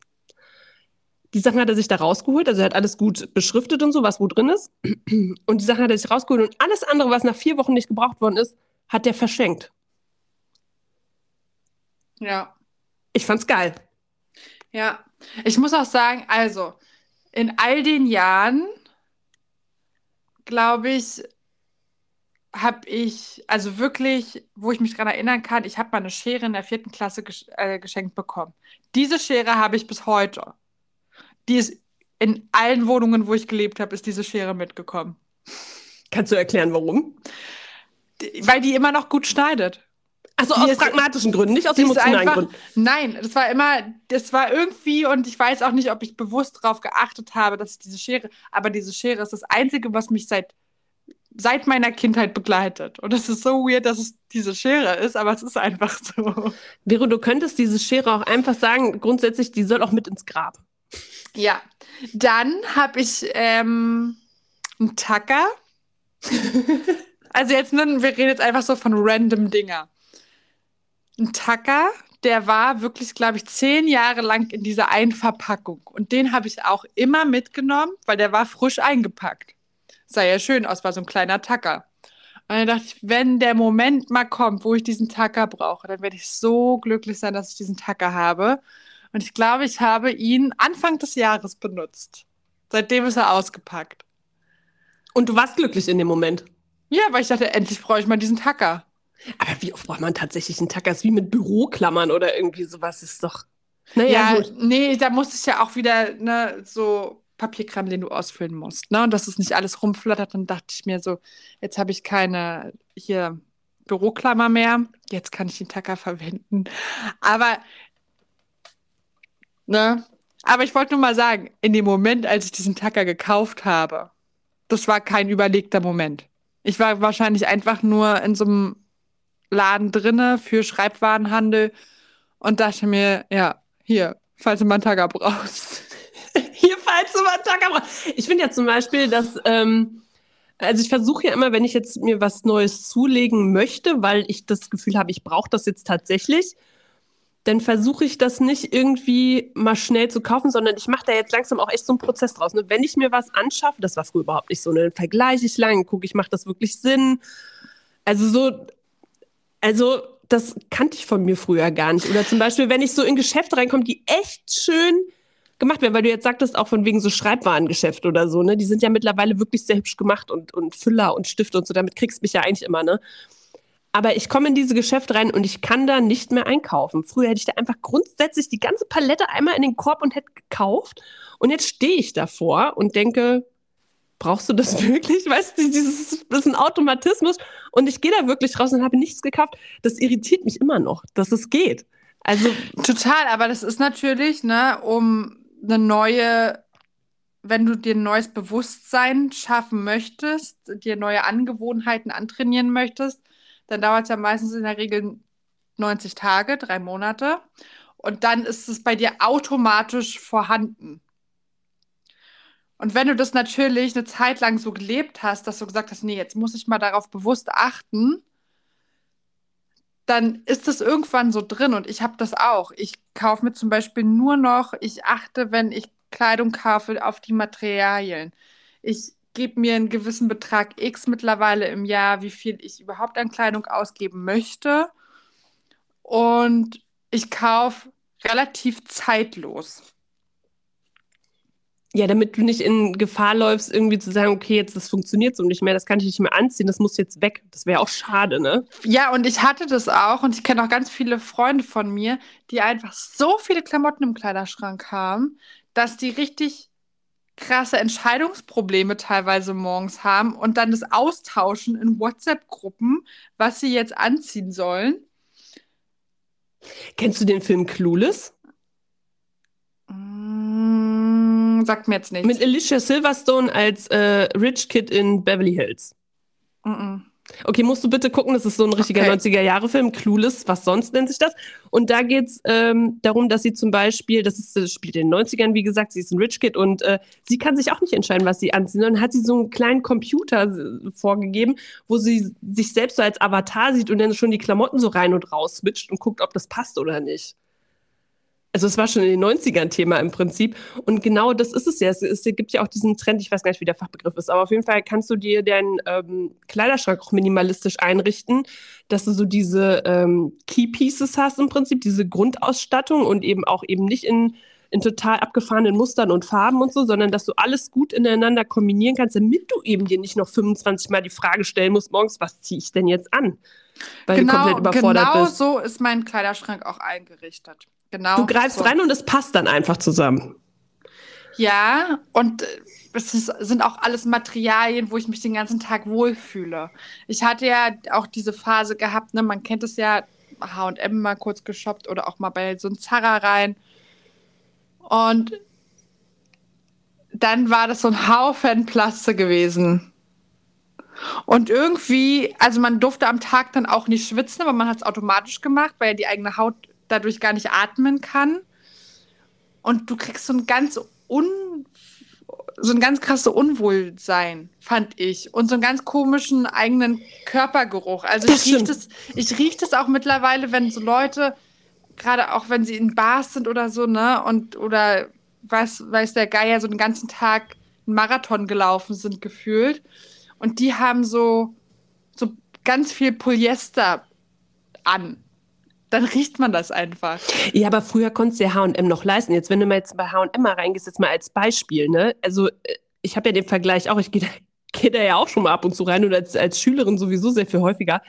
Die Sachen hat er sich da rausgeholt, also er hat alles gut beschriftet und so, was wo drin ist. Und die Sachen hat er sich rausgeholt und alles andere, was nach vier Wochen nicht gebraucht worden ist, hat er verschenkt. Ja. Ich fand's geil. Ja. Ich muss auch sagen, also, in all den Jahren, glaube ich, habe ich, also wirklich, wo ich mich daran erinnern kann, ich habe mal eine Schere in der vierten Klasse gesch äh, geschenkt bekommen. Diese Schere habe ich bis heute. Die ist in allen Wohnungen, wo ich gelebt habe, ist diese Schere mitgekommen. Kannst du erklären, warum? Die, weil die immer noch gut schneidet. Also aus ist, pragmatischen Gründen, nicht aus emotionalen einfach, Gründen. Nein, das war immer, das war irgendwie, und ich weiß auch nicht, ob ich bewusst darauf geachtet habe, dass ich diese Schere, aber diese Schere ist das Einzige, was mich seit, seit meiner Kindheit begleitet. Und es ist so weird, dass es diese Schere ist, aber es ist einfach so. Vero, du könntest diese Schere auch einfach sagen, grundsätzlich, die soll auch mit ins Grab. Ja. Dann habe ich ähm, einen Tacker. also jetzt, wir reden jetzt einfach so von random Dinger ein Tacker, der war wirklich, glaube ich, zehn Jahre lang in dieser Einverpackung. Und den habe ich auch immer mitgenommen, weil der war frisch eingepackt. Sah ja schön aus, war so ein kleiner Tacker. Und dann dachte ich, wenn der Moment mal kommt, wo ich diesen Tacker brauche, dann werde ich so glücklich sein, dass ich diesen Tacker habe. Und ich glaube, ich habe ihn Anfang des Jahres benutzt. Seitdem ist er ausgepackt. Und du warst glücklich in dem Moment? Ja, weil ich dachte, endlich brauche ich mal diesen Tacker. Aber wie oft braucht man tatsächlich einen Tacker? Das ist wie mit Büroklammern oder irgendwie sowas. Ist doch. Naja, ja, gut. nee, da muss ich ja auch wieder ne, so Papierkram, den du ausfüllen musst. Ne? Und dass es nicht alles rumflattert. Dann dachte ich mir so, jetzt habe ich keine hier Büroklammer mehr. Jetzt kann ich den Tacker verwenden. Aber, ne? Aber ich wollte nur mal sagen, in dem Moment, als ich diesen Tacker gekauft habe, das war kein überlegter Moment. Ich war wahrscheinlich einfach nur in so einem Laden drinne für Schreibwarenhandel und dachte mir, ja, hier, falls du mal einen Tagger brauchst. hier, falls du mal einen Tagger brauchst. Ich finde ja zum Beispiel, dass, ähm, also ich versuche ja immer, wenn ich jetzt mir was Neues zulegen möchte, weil ich das Gefühl habe, ich brauche das jetzt tatsächlich, dann versuche ich das nicht irgendwie mal schnell zu kaufen, sondern ich mache da jetzt langsam auch echt so einen Prozess draus. Ne? Wenn ich mir was anschaffe, das war früher überhaupt nicht so, ne? dann vergleiche ich lang, gucke ich, macht das wirklich Sinn? Also so, also, das kannte ich von mir früher gar nicht. Oder zum Beispiel, wenn ich so in Geschäfte reinkomme, die echt schön gemacht werden, weil du jetzt sagtest, auch von wegen so Schreibwarengeschäft oder so, ne? Die sind ja mittlerweile wirklich sehr hübsch gemacht und, und Füller und Stifte und so, damit kriegst du mich ja eigentlich immer, ne? Aber ich komme in diese Geschäfte rein und ich kann da nicht mehr einkaufen. Früher hätte ich da einfach grundsätzlich die ganze Palette einmal in den Korb und hätte gekauft. Und jetzt stehe ich davor und denke, brauchst du das wirklich? Weißt du, dieses, das ist ein Automatismus. Und ich gehe da wirklich raus und habe nichts gekauft. Das irritiert mich immer noch, dass es geht. Also total, aber das ist natürlich, ne, um eine neue, wenn du dir ein neues Bewusstsein schaffen möchtest, dir neue Angewohnheiten antrainieren möchtest, dann dauert es ja meistens in der Regel 90 Tage, drei Monate. Und dann ist es bei dir automatisch vorhanden. Und wenn du das natürlich eine Zeit lang so gelebt hast, dass du gesagt hast, nee, jetzt muss ich mal darauf bewusst achten, dann ist das irgendwann so drin. Und ich habe das auch. Ich kaufe mir zum Beispiel nur noch, ich achte, wenn ich Kleidung kaufe, auf die Materialien. Ich gebe mir einen gewissen Betrag X mittlerweile im Jahr, wie viel ich überhaupt an Kleidung ausgeben möchte. Und ich kaufe relativ zeitlos. Ja, damit du nicht in Gefahr läufst, irgendwie zu sagen, okay, jetzt das funktioniert so nicht mehr, das kann ich nicht mehr anziehen, das muss jetzt weg. Das wäre auch schade, ne? Ja, und ich hatte das auch und ich kenne auch ganz viele Freunde von mir, die einfach so viele Klamotten im Kleiderschrank haben, dass die richtig krasse Entscheidungsprobleme teilweise morgens haben und dann das Austauschen in WhatsApp-Gruppen, was sie jetzt anziehen sollen. Kennst du den Film Clueless? sagt mir jetzt nichts. Mit Alicia Silverstone als äh, Rich Kid in Beverly Hills. Mm -mm. Okay, musst du bitte gucken, das ist so ein richtiger okay. 90er-Jahre-Film, Clueless, was sonst nennt sich das. Und da geht es ähm, darum, dass sie zum Beispiel, das, ist, das spielt in den 90ern, wie gesagt, sie ist ein Rich Kid und äh, sie kann sich auch nicht entscheiden, was sie anzieht. Dann hat sie so einen kleinen Computer äh, vorgegeben, wo sie sich selbst so als Avatar sieht und dann schon die Klamotten so rein und raus switcht und guckt, ob das passt oder nicht. Also es war schon in den 90ern Thema im Prinzip. Und genau das ist es ja. Es, es, gibt ja auch diesen Trend, ich weiß gar nicht, wie der Fachbegriff ist, aber auf jeden Fall kannst du dir deinen ähm, Kleiderschrank auch minimalistisch einrichten, dass du so diese ähm, Key Pieces hast im Prinzip, diese Grundausstattung und eben auch eben nicht in, in total abgefahrenen Mustern und Farben und so, sondern dass du alles gut ineinander kombinieren kannst, damit du eben dir nicht noch 25 Mal die Frage stellen musst, morgens, was ziehe ich denn jetzt an? Weil genau, du komplett überfordert genau bist. so ist mein Kleiderschrank auch eingerichtet. Genau. Du greifst so. rein und es passt dann einfach zusammen. Ja, und äh, es ist, sind auch alles Materialien, wo ich mich den ganzen Tag wohlfühle. Ich hatte ja auch diese Phase gehabt, ne, man kennt es ja, H&M mal kurz geshoppt oder auch mal bei so einem Zara rein. Und dann war das so ein Haufen Plaste gewesen. Und irgendwie, also man durfte am Tag dann auch nicht schwitzen, aber man hat es automatisch gemacht, weil die eigene Haut dadurch gar nicht atmen kann. Und du kriegst so ein ganz un so ein ganz krasses Unwohlsein, fand ich. Und so einen ganz komischen eigenen Körpergeruch. Also ich rieche das, ich riech das auch mittlerweile, wenn so Leute, gerade auch wenn sie in Bars sind oder so, ne, und oder weiß, weiß der Geier, so den ganzen Tag einen Marathon gelaufen sind, gefühlt. Und die haben so, so ganz viel Polyester an dann riecht man das einfach. Ja, aber früher konntest du ja H&M noch leisten. Jetzt, wenn du mal jetzt bei H&M mal reingehst, jetzt mal als Beispiel, ne? Also, äh, ich habe ja den Vergleich auch, ich gehe da, geh da ja auch schon mal ab und zu rein und als, als Schülerin sowieso sehr viel häufiger.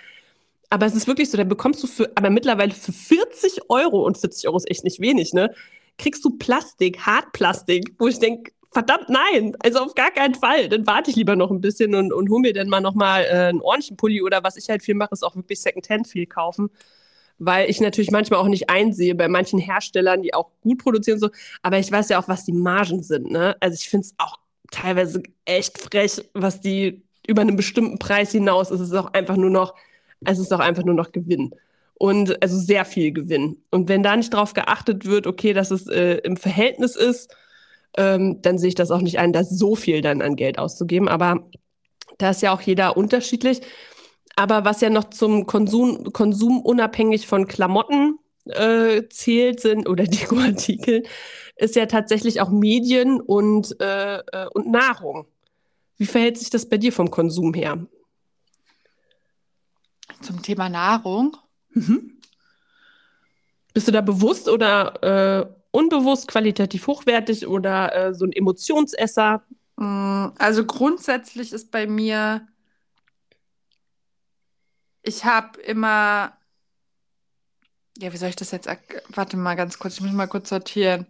Aber es ist wirklich so, da bekommst du für, aber mittlerweile für 40 Euro, und 40 Euro ist echt nicht wenig, ne? Kriegst du Plastik, Hartplastik, wo ich denke, verdammt nein, also auf gar keinen Fall. Dann warte ich lieber noch ein bisschen und, und hol mir dann mal nochmal äh, einen ordentlichen Pulli oder was ich halt viel mache, ist auch wirklich Secondhand viel kaufen weil ich natürlich manchmal auch nicht einsehe bei manchen Herstellern, die auch gut produzieren so, aber ich weiß ja auch, was die Margen sind. Ne? Also ich finde es auch teilweise echt frech, was die über einen bestimmten Preis hinaus ist. Es ist auch einfach nur noch, es ist auch einfach nur noch Gewinn. Und also sehr viel Gewinn. Und wenn da nicht darauf geachtet wird, okay, dass es äh, im Verhältnis ist, ähm, dann sehe ich das auch nicht ein, da so viel dann an Geld auszugeben. Aber da ist ja auch jeder unterschiedlich. Aber was ja noch zum Konsum, Konsum unabhängig von Klamotten äh, zählt sind oder Dekoartikeln, ist ja tatsächlich auch Medien und, äh, äh, und Nahrung. Wie verhält sich das bei dir vom Konsum her? Zum Thema Nahrung? Mhm. Bist du da bewusst oder äh, unbewusst qualitativ hochwertig oder äh, so ein Emotionsesser? Mm, also grundsätzlich ist bei mir ich habe immer, ja, wie soll ich das jetzt, warte mal ganz kurz, ich muss mal kurz sortieren.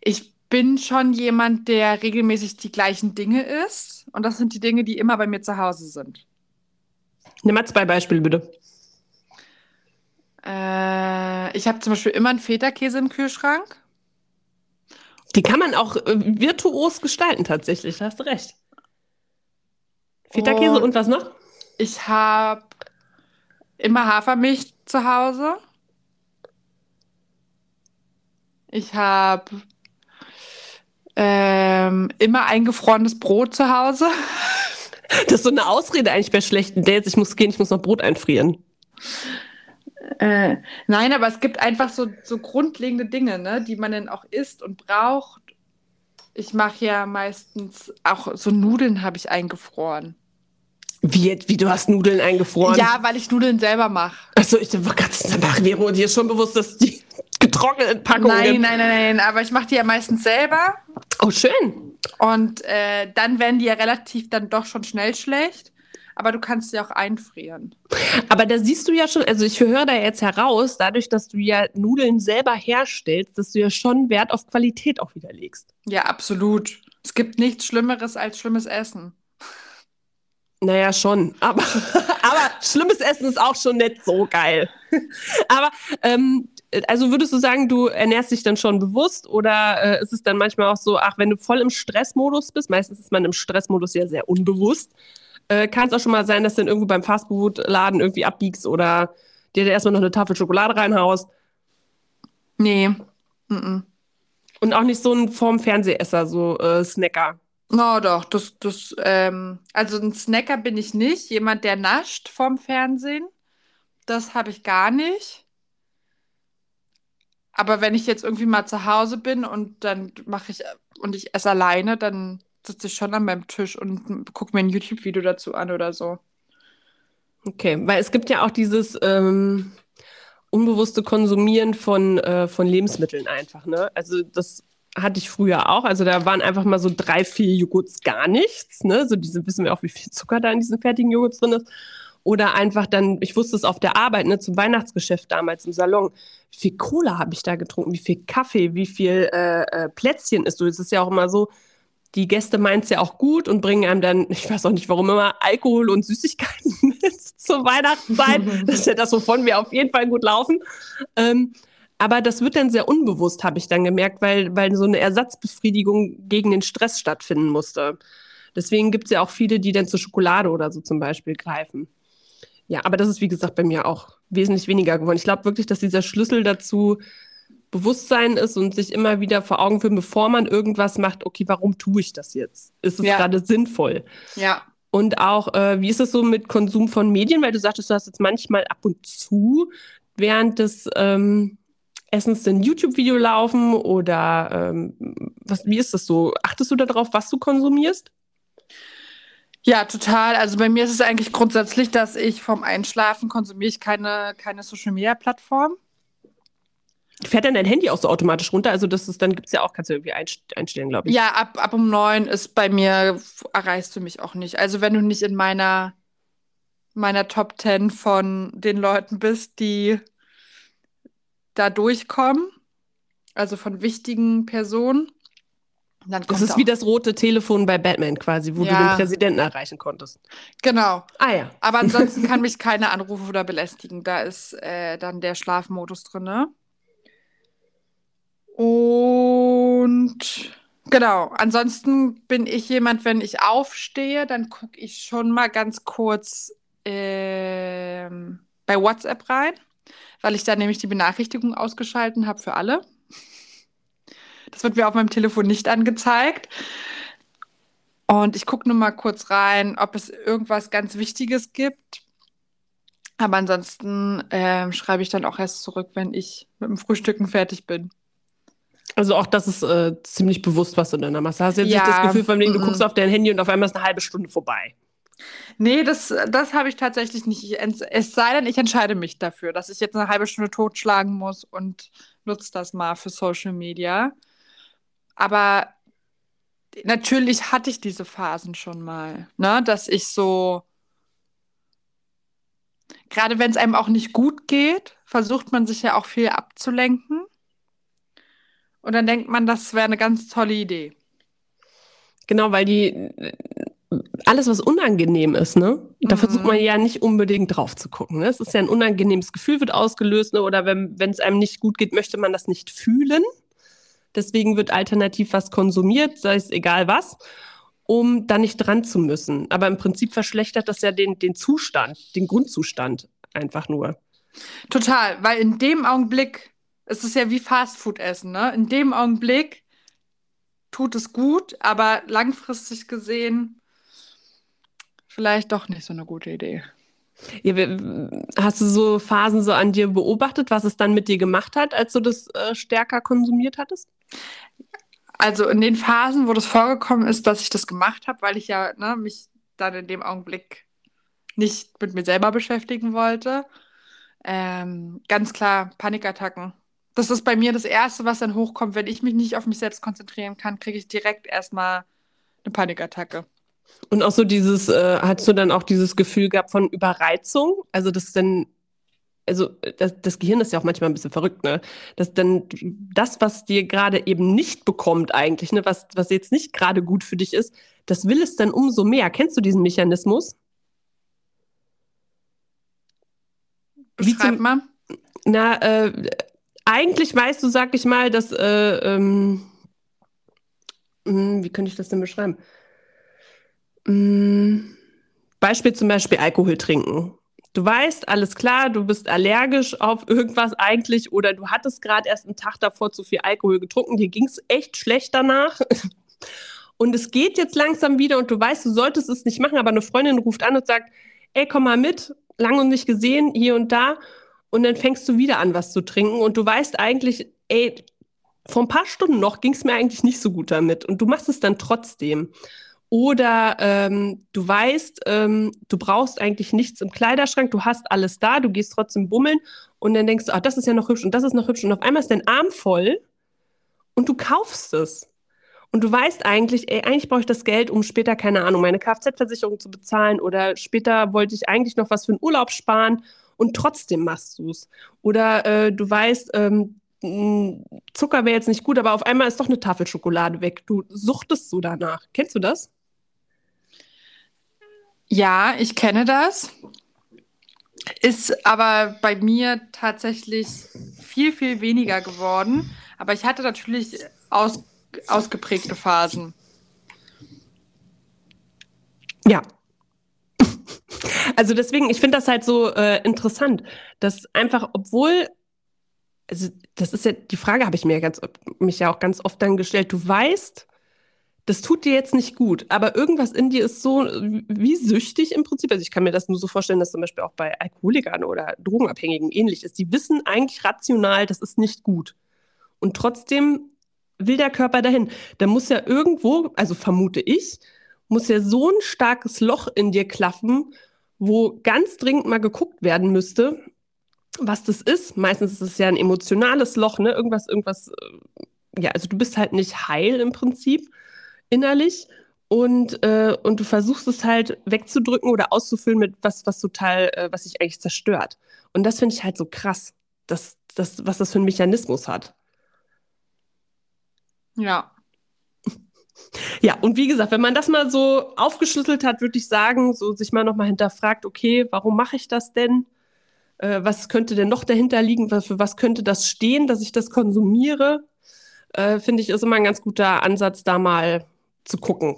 Ich bin schon jemand, der regelmäßig die gleichen Dinge isst. Und das sind die Dinge, die immer bei mir zu Hause sind. Nimm mal zwei Beispiele, bitte. Äh, ich habe zum Beispiel immer einen Feta-Käse im Kühlschrank. Die kann man auch äh, virtuos gestalten, tatsächlich. Da hast du recht. Feta-Käse und, und was noch? Ich habe immer Hafermilch zu Hause. Ich habe ähm, immer eingefrorenes Brot zu Hause. Das ist so eine Ausrede eigentlich bei schlechten Dates. Ich muss gehen, ich muss noch Brot einfrieren. Äh, nein, aber es gibt einfach so, so grundlegende Dinge, ne, die man dann auch isst und braucht. Ich mache ja meistens auch so Nudeln habe ich eingefroren. Wie, wie du hast Nudeln eingefroren? Ja, weil ich Nudeln selber mache. Achso, ich ganz danach, Vero, dir ist schon bewusst, dass die getrockneten Packungen. Nein, nein, nein, nein, aber ich mache die ja meistens selber. Oh, schön. Und äh, dann werden die ja relativ dann doch schon schnell schlecht. Aber du kannst sie auch einfrieren. Aber da siehst du ja schon, also ich höre da jetzt heraus, dadurch, dass du ja Nudeln selber herstellst, dass du ja schon Wert auf Qualität auch wieder legst. Ja, absolut. Es gibt nichts Schlimmeres als schlimmes Essen. Naja, schon. Aber, aber schlimmes Essen ist auch schon nicht so geil. aber ähm, also würdest du sagen, du ernährst dich dann schon bewusst oder äh, ist es dann manchmal auch so, ach, wenn du voll im Stressmodus bist, meistens ist man im Stressmodus ja sehr unbewusst, äh, kann es auch schon mal sein, dass du dann irgendwo beim Fastfood-Laden irgendwie abbiegst oder dir da erstmal noch eine Tafel Schokolade reinhaust? Nee. Mm -mm. Und auch nicht so ein vorm Fernsehesser, so äh, Snacker. Oh, doch, das, das, ähm, also ein Snacker bin ich nicht. Jemand, der nascht vorm Fernsehen, das habe ich gar nicht. Aber wenn ich jetzt irgendwie mal zu Hause bin und dann mache ich und ich esse alleine, dann sitze ich schon an meinem Tisch und gucke mir ein YouTube-Video dazu an oder so. Okay, weil es gibt ja auch dieses ähm, unbewusste Konsumieren von, äh, von Lebensmitteln einfach, ne? Also das hatte ich früher auch. Also da waren einfach mal so drei, vier Joghurts gar nichts. Ne? So diese wissen wir auch, wie viel Zucker da in diesen fertigen Joghurts drin ist. Oder einfach dann, ich wusste es auf der Arbeit, ne, zum Weihnachtsgeschäft damals im Salon, wie viel Cola habe ich da getrunken, wie viel Kaffee, wie viel äh, äh, Plätzchen ist so. Es ist ja auch immer so, die Gäste meinen es ja auch gut und bringen einem dann, ich weiß auch nicht warum immer, Alkohol und Süßigkeiten mit zur Weihnachtszeit. das ist ja das, wovon wir auf jeden Fall gut laufen. Ähm, aber das wird dann sehr unbewusst, habe ich dann gemerkt, weil, weil so eine Ersatzbefriedigung gegen den Stress stattfinden musste. Deswegen gibt es ja auch viele, die dann zur Schokolade oder so zum Beispiel greifen. Ja, aber das ist, wie gesagt, bei mir auch wesentlich weniger geworden. Ich glaube wirklich, dass dieser Schlüssel dazu Bewusstsein ist und sich immer wieder vor Augen führen, bevor man irgendwas macht, okay, warum tue ich das jetzt? Ist es ja. gerade sinnvoll? Ja. Und auch, äh, wie ist es so mit Konsum von Medien? Weil du sagtest, du hast jetzt manchmal ab und zu während des ähm, Essens ein YouTube-Video laufen oder ähm, was, wie ist das so? Achtest du darauf, was du konsumierst? Ja, total. Also bei mir ist es eigentlich grundsätzlich, dass ich vom Einschlafen konsumiere ich keine, keine Social-Media-Plattform. Fährt dann dein Handy auch so automatisch runter? Also das ist, dann gibt es ja auch, kannst du irgendwie einstellen, glaube ich. Ja, ab, ab um neun ist bei mir, erreichst du mich auch nicht. Also wenn du nicht in meiner, meiner Top Ten von den Leuten bist, die da durchkommen, also von wichtigen Personen, das ist wie das rote Telefon bei Batman quasi, wo ja. du den Präsidenten erreichen konntest. Genau. Ah ja. Aber ansonsten kann mich keine Anrufe oder belästigen. Da ist äh, dann der Schlafmodus drin. Ne? Und genau, ansonsten bin ich jemand, wenn ich aufstehe, dann gucke ich schon mal ganz kurz äh, bei WhatsApp rein, weil ich da nämlich die Benachrichtigung ausgeschalten habe für alle. Das wird mir auf meinem Telefon nicht angezeigt. Und ich gucke nur mal kurz rein, ob es irgendwas ganz Wichtiges gibt. Aber ansonsten äh, schreibe ich dann auch erst zurück, wenn ich mit dem Frühstücken fertig bin. Also auch das ist äh, ziemlich bewusst, was du dann machst. Hast du jetzt ja, nicht das Gefühl, von wegen, du guckst auf dein Handy und auf einmal ist eine halbe Stunde vorbei. Nee, das, das habe ich tatsächlich nicht. Es sei denn, ich entscheide mich dafür, dass ich jetzt eine halbe Stunde totschlagen muss und nutze das mal für Social Media. Aber natürlich hatte ich diese Phasen schon mal, ne? dass ich so, gerade wenn es einem auch nicht gut geht, versucht man sich ja auch viel abzulenken. Und dann denkt man, das wäre eine ganz tolle Idee. Genau, weil die alles, was unangenehm ist, ne? Da mhm. versucht man ja nicht unbedingt drauf zu gucken. Ne? Es ist ja ein unangenehmes Gefühl, wird ausgelöst, ne? oder wenn es einem nicht gut geht, möchte man das nicht fühlen. Deswegen wird alternativ was konsumiert, sei es egal was, um da nicht dran zu müssen. Aber im Prinzip verschlechtert das ja den, den Zustand, den Grundzustand einfach nur. Total, weil in dem Augenblick, es ist ja wie Fastfood essen, ne? In dem Augenblick tut es gut, aber langfristig gesehen vielleicht doch nicht so eine gute Idee. Ja, hast du so Phasen so an dir beobachtet, was es dann mit dir gemacht hat, als du das äh, stärker konsumiert hattest? Also in den Phasen, wo das vorgekommen ist, dass ich das gemacht habe, weil ich ja ne, mich dann in dem Augenblick nicht mit mir selber beschäftigen wollte, ähm, ganz klar Panikattacken. Das ist bei mir das Erste, was dann hochkommt. Wenn ich mich nicht auf mich selbst konzentrieren kann, kriege ich direkt erstmal eine Panikattacke. Und auch so dieses, äh, hast du dann auch dieses Gefühl gehabt von Überreizung? Also, dass dann, also das, das, Gehirn ist ja auch manchmal ein bisschen verrückt, ne? Dass dann das, was dir gerade eben nicht bekommt, eigentlich, ne, was, was jetzt nicht gerade gut für dich ist, das will es dann umso mehr. Kennst du diesen Mechanismus? Beschreib mal. Na, äh, eigentlich weißt du, sag ich mal, dass, äh, ähm, hm, wie könnte ich das denn beschreiben? Mm, Beispiel zum Beispiel Alkohol trinken. Du weißt, alles klar, du bist allergisch auf irgendwas eigentlich oder du hattest gerade erst einen Tag davor zu viel Alkohol getrunken, dir ging es echt schlecht danach. Und es geht jetzt langsam wieder und du weißt, du solltest es nicht machen, aber eine Freundin ruft an und sagt, ey, komm mal mit, lange und nicht gesehen, hier und da. Und dann fängst du wieder an, was zu trinken und du weißt eigentlich, ey, vor ein paar Stunden noch ging es mir eigentlich nicht so gut damit und du machst es dann trotzdem. Oder ähm, du weißt, ähm, du brauchst eigentlich nichts im Kleiderschrank, du hast alles da, du gehst trotzdem bummeln und dann denkst du, ah, das ist ja noch hübsch und das ist noch hübsch und auf einmal ist dein Arm voll und du kaufst es. Und du weißt eigentlich, ey, eigentlich brauche ich das Geld, um später, keine Ahnung, meine Kfz-Versicherung zu bezahlen oder später wollte ich eigentlich noch was für einen Urlaub sparen und trotzdem machst du es. Oder äh, du weißt, ähm, Zucker wäre jetzt nicht gut, aber auf einmal ist doch eine Tafel Schokolade weg. Du suchtest so danach. Kennst du das? Ja, ich kenne das. Ist aber bei mir tatsächlich viel, viel weniger geworden. Aber ich hatte natürlich aus, ausgeprägte Phasen. Ja. Also deswegen, ich finde das halt so äh, interessant, dass einfach, obwohl, also das ist ja, die Frage habe ich mir ganz, mich ja auch ganz oft dann gestellt, du weißt, das tut dir jetzt nicht gut, aber irgendwas in dir ist so wie süchtig im Prinzip. Also ich kann mir das nur so vorstellen, dass zum Beispiel auch bei Alkoholikern oder Drogenabhängigen ähnlich ist. Die wissen eigentlich rational, das ist nicht gut. Und trotzdem will der Körper dahin. Da muss ja irgendwo, also vermute ich, muss ja so ein starkes Loch in dir klaffen, wo ganz dringend mal geguckt werden müsste, was das ist. Meistens ist es ja ein emotionales Loch, ne? Irgendwas, irgendwas, äh, ja, also du bist halt nicht heil im Prinzip innerlich und, äh, und du versuchst es halt wegzudrücken oder auszufüllen mit was, was total, äh, was sich eigentlich zerstört. Und das finde ich halt so krass, dass, dass, was das für einen Mechanismus hat. Ja. Ja, und wie gesagt, wenn man das mal so aufgeschlüsselt hat, würde ich sagen, so sich mal nochmal hinterfragt, okay, warum mache ich das denn? Äh, was könnte denn noch dahinter liegen? Für was könnte das stehen, dass ich das konsumiere? Äh, Finde ich, ist immer ein ganz guter Ansatz, da mal zu gucken.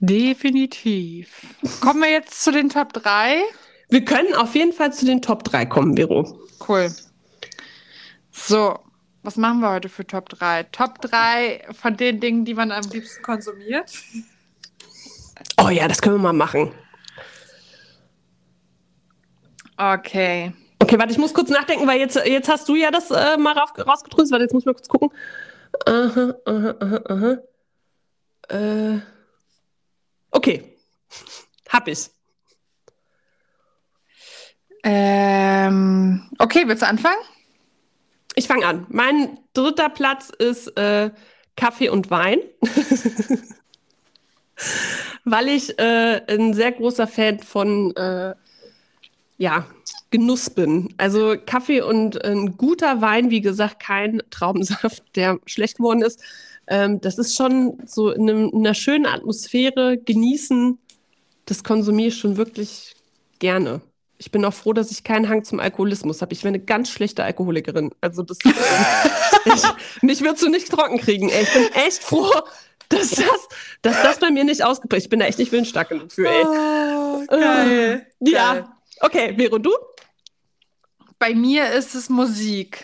Definitiv. Kommen wir jetzt zu den Top 3? Wir können auf jeden Fall zu den Top 3 kommen, Vero. Cool. So, was machen wir heute für Top 3? Top 3 von den Dingen, die man am liebsten konsumiert? Oh ja, das können wir mal machen. Okay. Okay, warte, ich muss kurz nachdenken, weil jetzt, jetzt hast du ja das äh, mal rausgedrückt. Warte, jetzt muss ich mal kurz gucken. Aha, aha, aha, aha. Äh, okay. Hab ich. Ähm, okay, willst du anfangen? Ich fange an. Mein dritter Platz ist äh, Kaffee und Wein. Weil ich äh, ein sehr großer Fan von äh, ja, Genuss bin. Also Kaffee und ein guter Wein, wie gesagt, kein Traubensaft, der schlecht geworden ist. Ähm, das ist schon so in, einem, in, einer schönen Atmosphäre genießen. Das konsumiere ich schon wirklich gerne. Ich bin auch froh, dass ich keinen Hang zum Alkoholismus habe. Ich wäre eine ganz schlechte Alkoholikerin. Also das, ich, mich würdest du nicht trocken kriegen. Ey. Ich bin echt froh, dass das, dass das bei mir nicht ausgeprägt ist. Ich bin da echt nicht willensstark genug für. Ey. Oh, geil. Ja. Geil. Okay, Vero, du? Bei mir ist es Musik.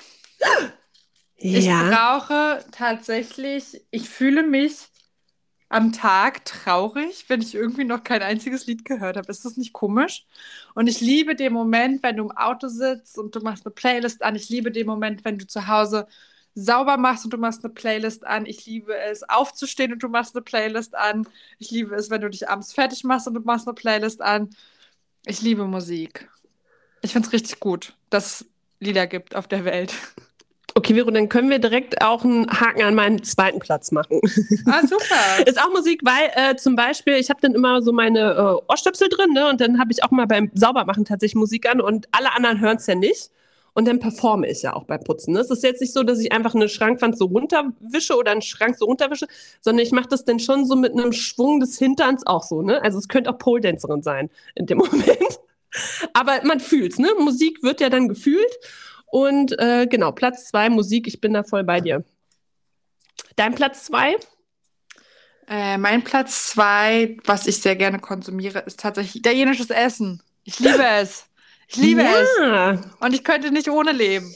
Ja. Ich brauche tatsächlich, ich fühle mich am Tag traurig, wenn ich irgendwie noch kein einziges Lied gehört habe. Ist das nicht komisch? Und ich liebe den Moment, wenn du im Auto sitzt und du machst eine Playlist an. Ich liebe den Moment, wenn du zu Hause sauber machst und du machst eine Playlist an. Ich liebe es, aufzustehen und du machst eine Playlist an. Ich liebe es, wenn du dich abends fertig machst und du machst eine Playlist an. Ich liebe Musik. Ich finde es richtig gut, dass es Lieder gibt auf der Welt. Okay, Vero, dann können wir direkt auch einen Haken an meinen zweiten Platz machen. Ah, super. Ist auch Musik, weil äh, zum Beispiel, ich habe dann immer so meine äh, Ohrstöpsel drin, ne? Und dann habe ich auch mal beim Saubermachen tatsächlich Musik an und alle anderen hören es ja nicht. Und dann performe ich ja auch beim Putzen. Ne? Es ist jetzt nicht so, dass ich einfach eine Schrankwand so runterwische oder einen Schrank so runterwische, sondern ich mache das dann schon so mit einem Schwung des Hinterns auch so. Ne? Also es könnte auch Pole-Dancerin sein in dem Moment. Aber man fühlt's, ne? Musik wird ja dann gefühlt. Und äh, genau, Platz zwei, Musik, ich bin da voll bei dir. Dein Platz zwei? Äh, mein Platz zwei, was ich sehr gerne konsumiere, ist tatsächlich italienisches Essen. Ich liebe es. Ich liebe ja. es. Und ich könnte nicht ohne leben.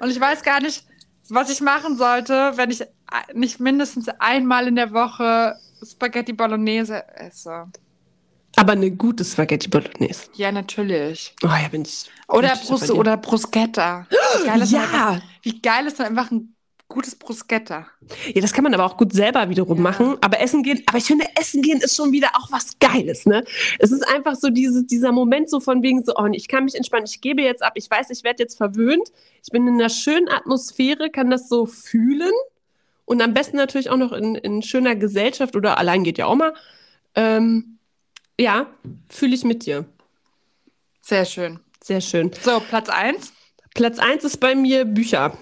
Und ich weiß gar nicht, was ich machen sollte, wenn ich nicht mindestens einmal in der Woche Spaghetti Bolognese esse. Aber eine gute Spaghetti Bolognese. Ja, natürlich. Oh, ja, bin ich. Oder, Brus oder Bruschetta. Wie geil, ist ja. einfach, wie geil ist dann einfach ein gutes Bruschetta? Ja, das kann man aber auch gut selber wiederum ja. machen. Aber Essen gehen, aber ich finde, Essen gehen ist schon wieder auch was Geiles, ne? Es ist einfach so diese, dieser Moment so von wegen so, oh, ich kann mich entspannen, ich gebe jetzt ab, ich weiß, ich werde jetzt verwöhnt. Ich bin in einer schönen Atmosphäre, kann das so fühlen. Und am besten natürlich auch noch in, in schöner Gesellschaft oder allein geht ja auch mal. Ähm, ja, fühle ich mit dir. Sehr schön. Sehr schön. So, Platz 1. Platz eins ist bei mir Bücher.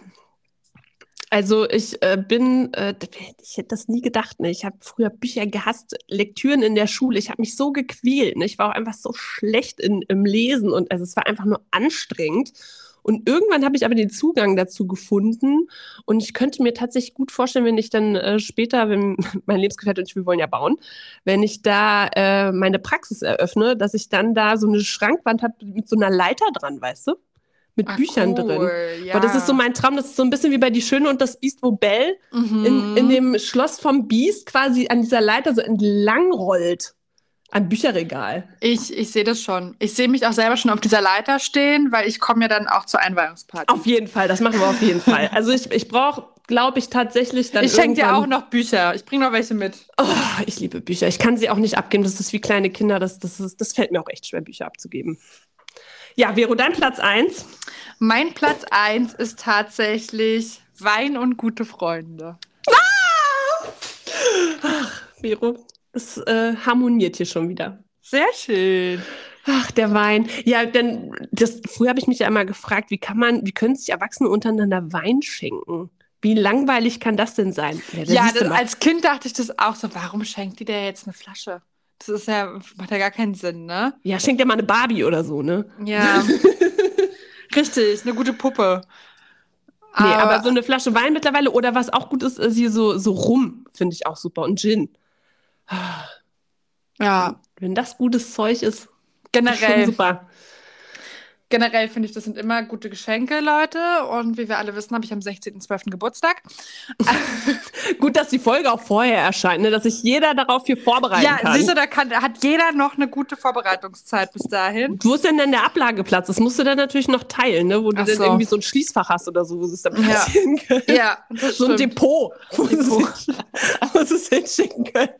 Also ich äh, bin, äh, ich hätte das nie gedacht, ne? Ich habe früher Bücher gehasst, Lektüren in der Schule. Ich habe mich so gequält. Ne? Ich war auch einfach so schlecht in, im Lesen und also es war einfach nur anstrengend. Und irgendwann habe ich aber den Zugang dazu gefunden. Und ich könnte mir tatsächlich gut vorstellen, wenn ich dann äh, später, wenn mein Lebensgefährte und ich, wir wollen ja bauen, wenn ich da äh, meine Praxis eröffne, dass ich dann da so eine Schrankwand habe mit so einer Leiter dran, weißt du? Mit Ah, Büchern cool, drin. ja. Aber das ist so mein Traum. Das ist so ein bisschen wie bei Die Schöne und das Biest, wo Belle Mhm. in, in dem Schloss vom Biest quasi an dieser Leiter so entlang rollt. Am Bücherregal. Ich, ich sehe das schon. Ich sehe mich auch selber schon auf dieser Leiter stehen, weil ich komme ja dann auch zur Einweihungsparty. Auf jeden Fall, das machen wir auf jeden Fall. Also ich, ich brauche, glaube ich, tatsächlich dann ich schenke dir auch noch Bücher. Ich bringe noch welche mit. Oh, ich liebe Bücher. Ich kann sie auch nicht abgeben. Das ist wie kleine Kinder. Das, das, ist, das fällt mir auch echt schwer, Bücher abzugeben. Ja, Vero, dein Platz eins. Mein Platz 1 ist tatsächlich Wein und gute Freunde. Vero, es äh, harmoniert hier schon wieder. Sehr schön. Ach, der Wein. Ja, denn das, früher habe ich mich ja immer gefragt, wie kann man, wie können sich Erwachsene untereinander Wein schenken? Wie langweilig kann das denn sein? Ja, du das, als Kind dachte ich das auch so. Warum schenkt die der jetzt eine Flasche? Das ist ja, macht ja gar keinen Sinn, ne? ja, schenkt ja mal eine Barbie oder so, ne? Ja. Richtig, eine gute Puppe. Nee, aber so eine Flasche Wein mittlerweile oder was auch gut ist, ist hier so, so Rum, finde ich auch super. Und Gin. Ja, Wenn das gutes Zeug ist, ist schon generell, super. generell finde ich, das sind immer gute Geschenke, Leute. Und wie wir alle wissen, habe ich am 16.12. Geburtstag. Gut, dass die Folge auch vorher erscheint, ne? dass sich jeder darauf hier vorbereiten Ja, kann. siehst du, da kann, hat jeder noch eine gute Vorbereitungszeit bis dahin. Wo ist denn denn der Ablageplatz? Das musst du dann natürlich noch teilen, ne? wo du Ach dann so. irgendwie so ein Schließfach hast oder so, wo sie es dann Ja. platzieren können. Ja, So ein. Depot, wo sie es hinschicken können.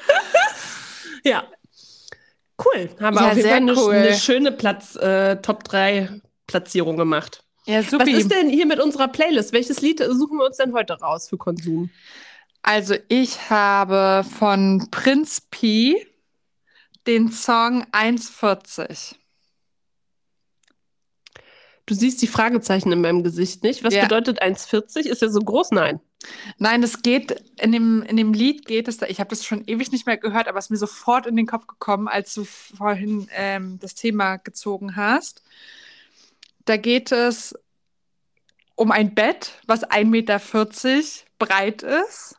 ja. Cool. Haben wir Ja, auf jeden Fall eine, cool. eine schöne Platz, äh, Top 3 Platzierung gemacht. Ja, super. Was ist denn hier mit unserer Playlist? Welches Lied suchen wir uns denn heute raus für Konsum? Also ich habe von Prinz Pi den Song 1,40. Du siehst die Fragezeichen in meinem Gesicht nicht. Was Ja. bedeutet 1,40? Ist ja so groß? Nein. Nein, es geht, in dem, in dem Lied geht es, da- ich habe das schon ewig nicht mehr gehört, aber es ist mir sofort in den Kopf gekommen, als du vorhin ähm, das Thema gezogen hast. Da geht es um ein Bett, was 1,40 Meter breit ist.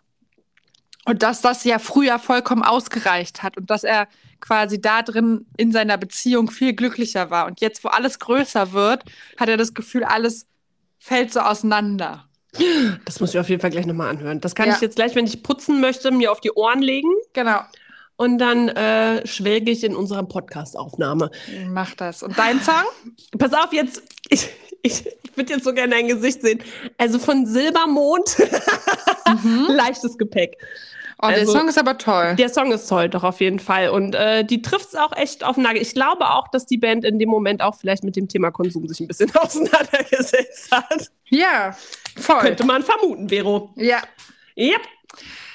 Und dass das ja früher vollkommen ausgereicht hat und dass er quasi da drin in seiner Beziehung viel glücklicher war. Und jetzt, wo alles größer wird, hat er das Gefühl, alles fällt so auseinander. Das muss ich auf jeden Fall gleich nochmal anhören. Das kann Ja. ich jetzt gleich, wenn ich putzen möchte, mir auf die Ohren legen Genau. und dann äh, schwelge ich in unserer Podcast-Aufnahme. Mach das. Und dein Song? Pass auf, jetzt, ich, ich, ich würde jetzt so gerne dein Gesicht sehen. Also von Silbermond, leichtes Gepäck. Oh, der Also- Song ist aber toll. Der Song ist toll, doch auf jeden Fall. Und äh, die trifft es auch echt auf den Nagel. Ich glaube auch, dass die Band in dem Moment auch vielleicht mit dem Thema Konsum sich ein bisschen auseinandergesetzt hat. Ja, voll. Könnte man vermuten, Vero. Ja. Yep.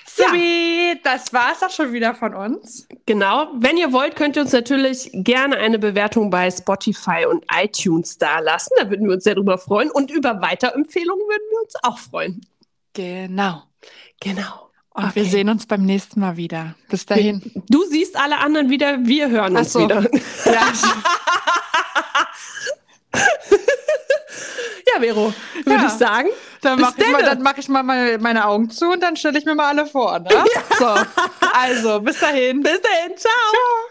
Subi, das war's auch schon wieder von uns. Genau. Wenn ihr wollt, könnt ihr uns natürlich gerne eine Bewertung bei Spotify und iTunes da lassen. Da würden wir uns sehr drüber freuen. Und über Weiterempfehlungen würden wir uns auch freuen. Genau. Genau. Und Okay. wir sehen uns beim nächsten Mal wieder. Bis dahin. Du siehst alle anderen wieder, wir hören Ach uns so. wieder. Ja, Ja, Vero, würde Ja. ich sagen. dann mache ich, mal- dann mach ich mal meine, meine Augen zu und dann stelle ich mir mal alle vor. Ne? So, also, bis dahin. Bis dahin. Ciao. Ciao.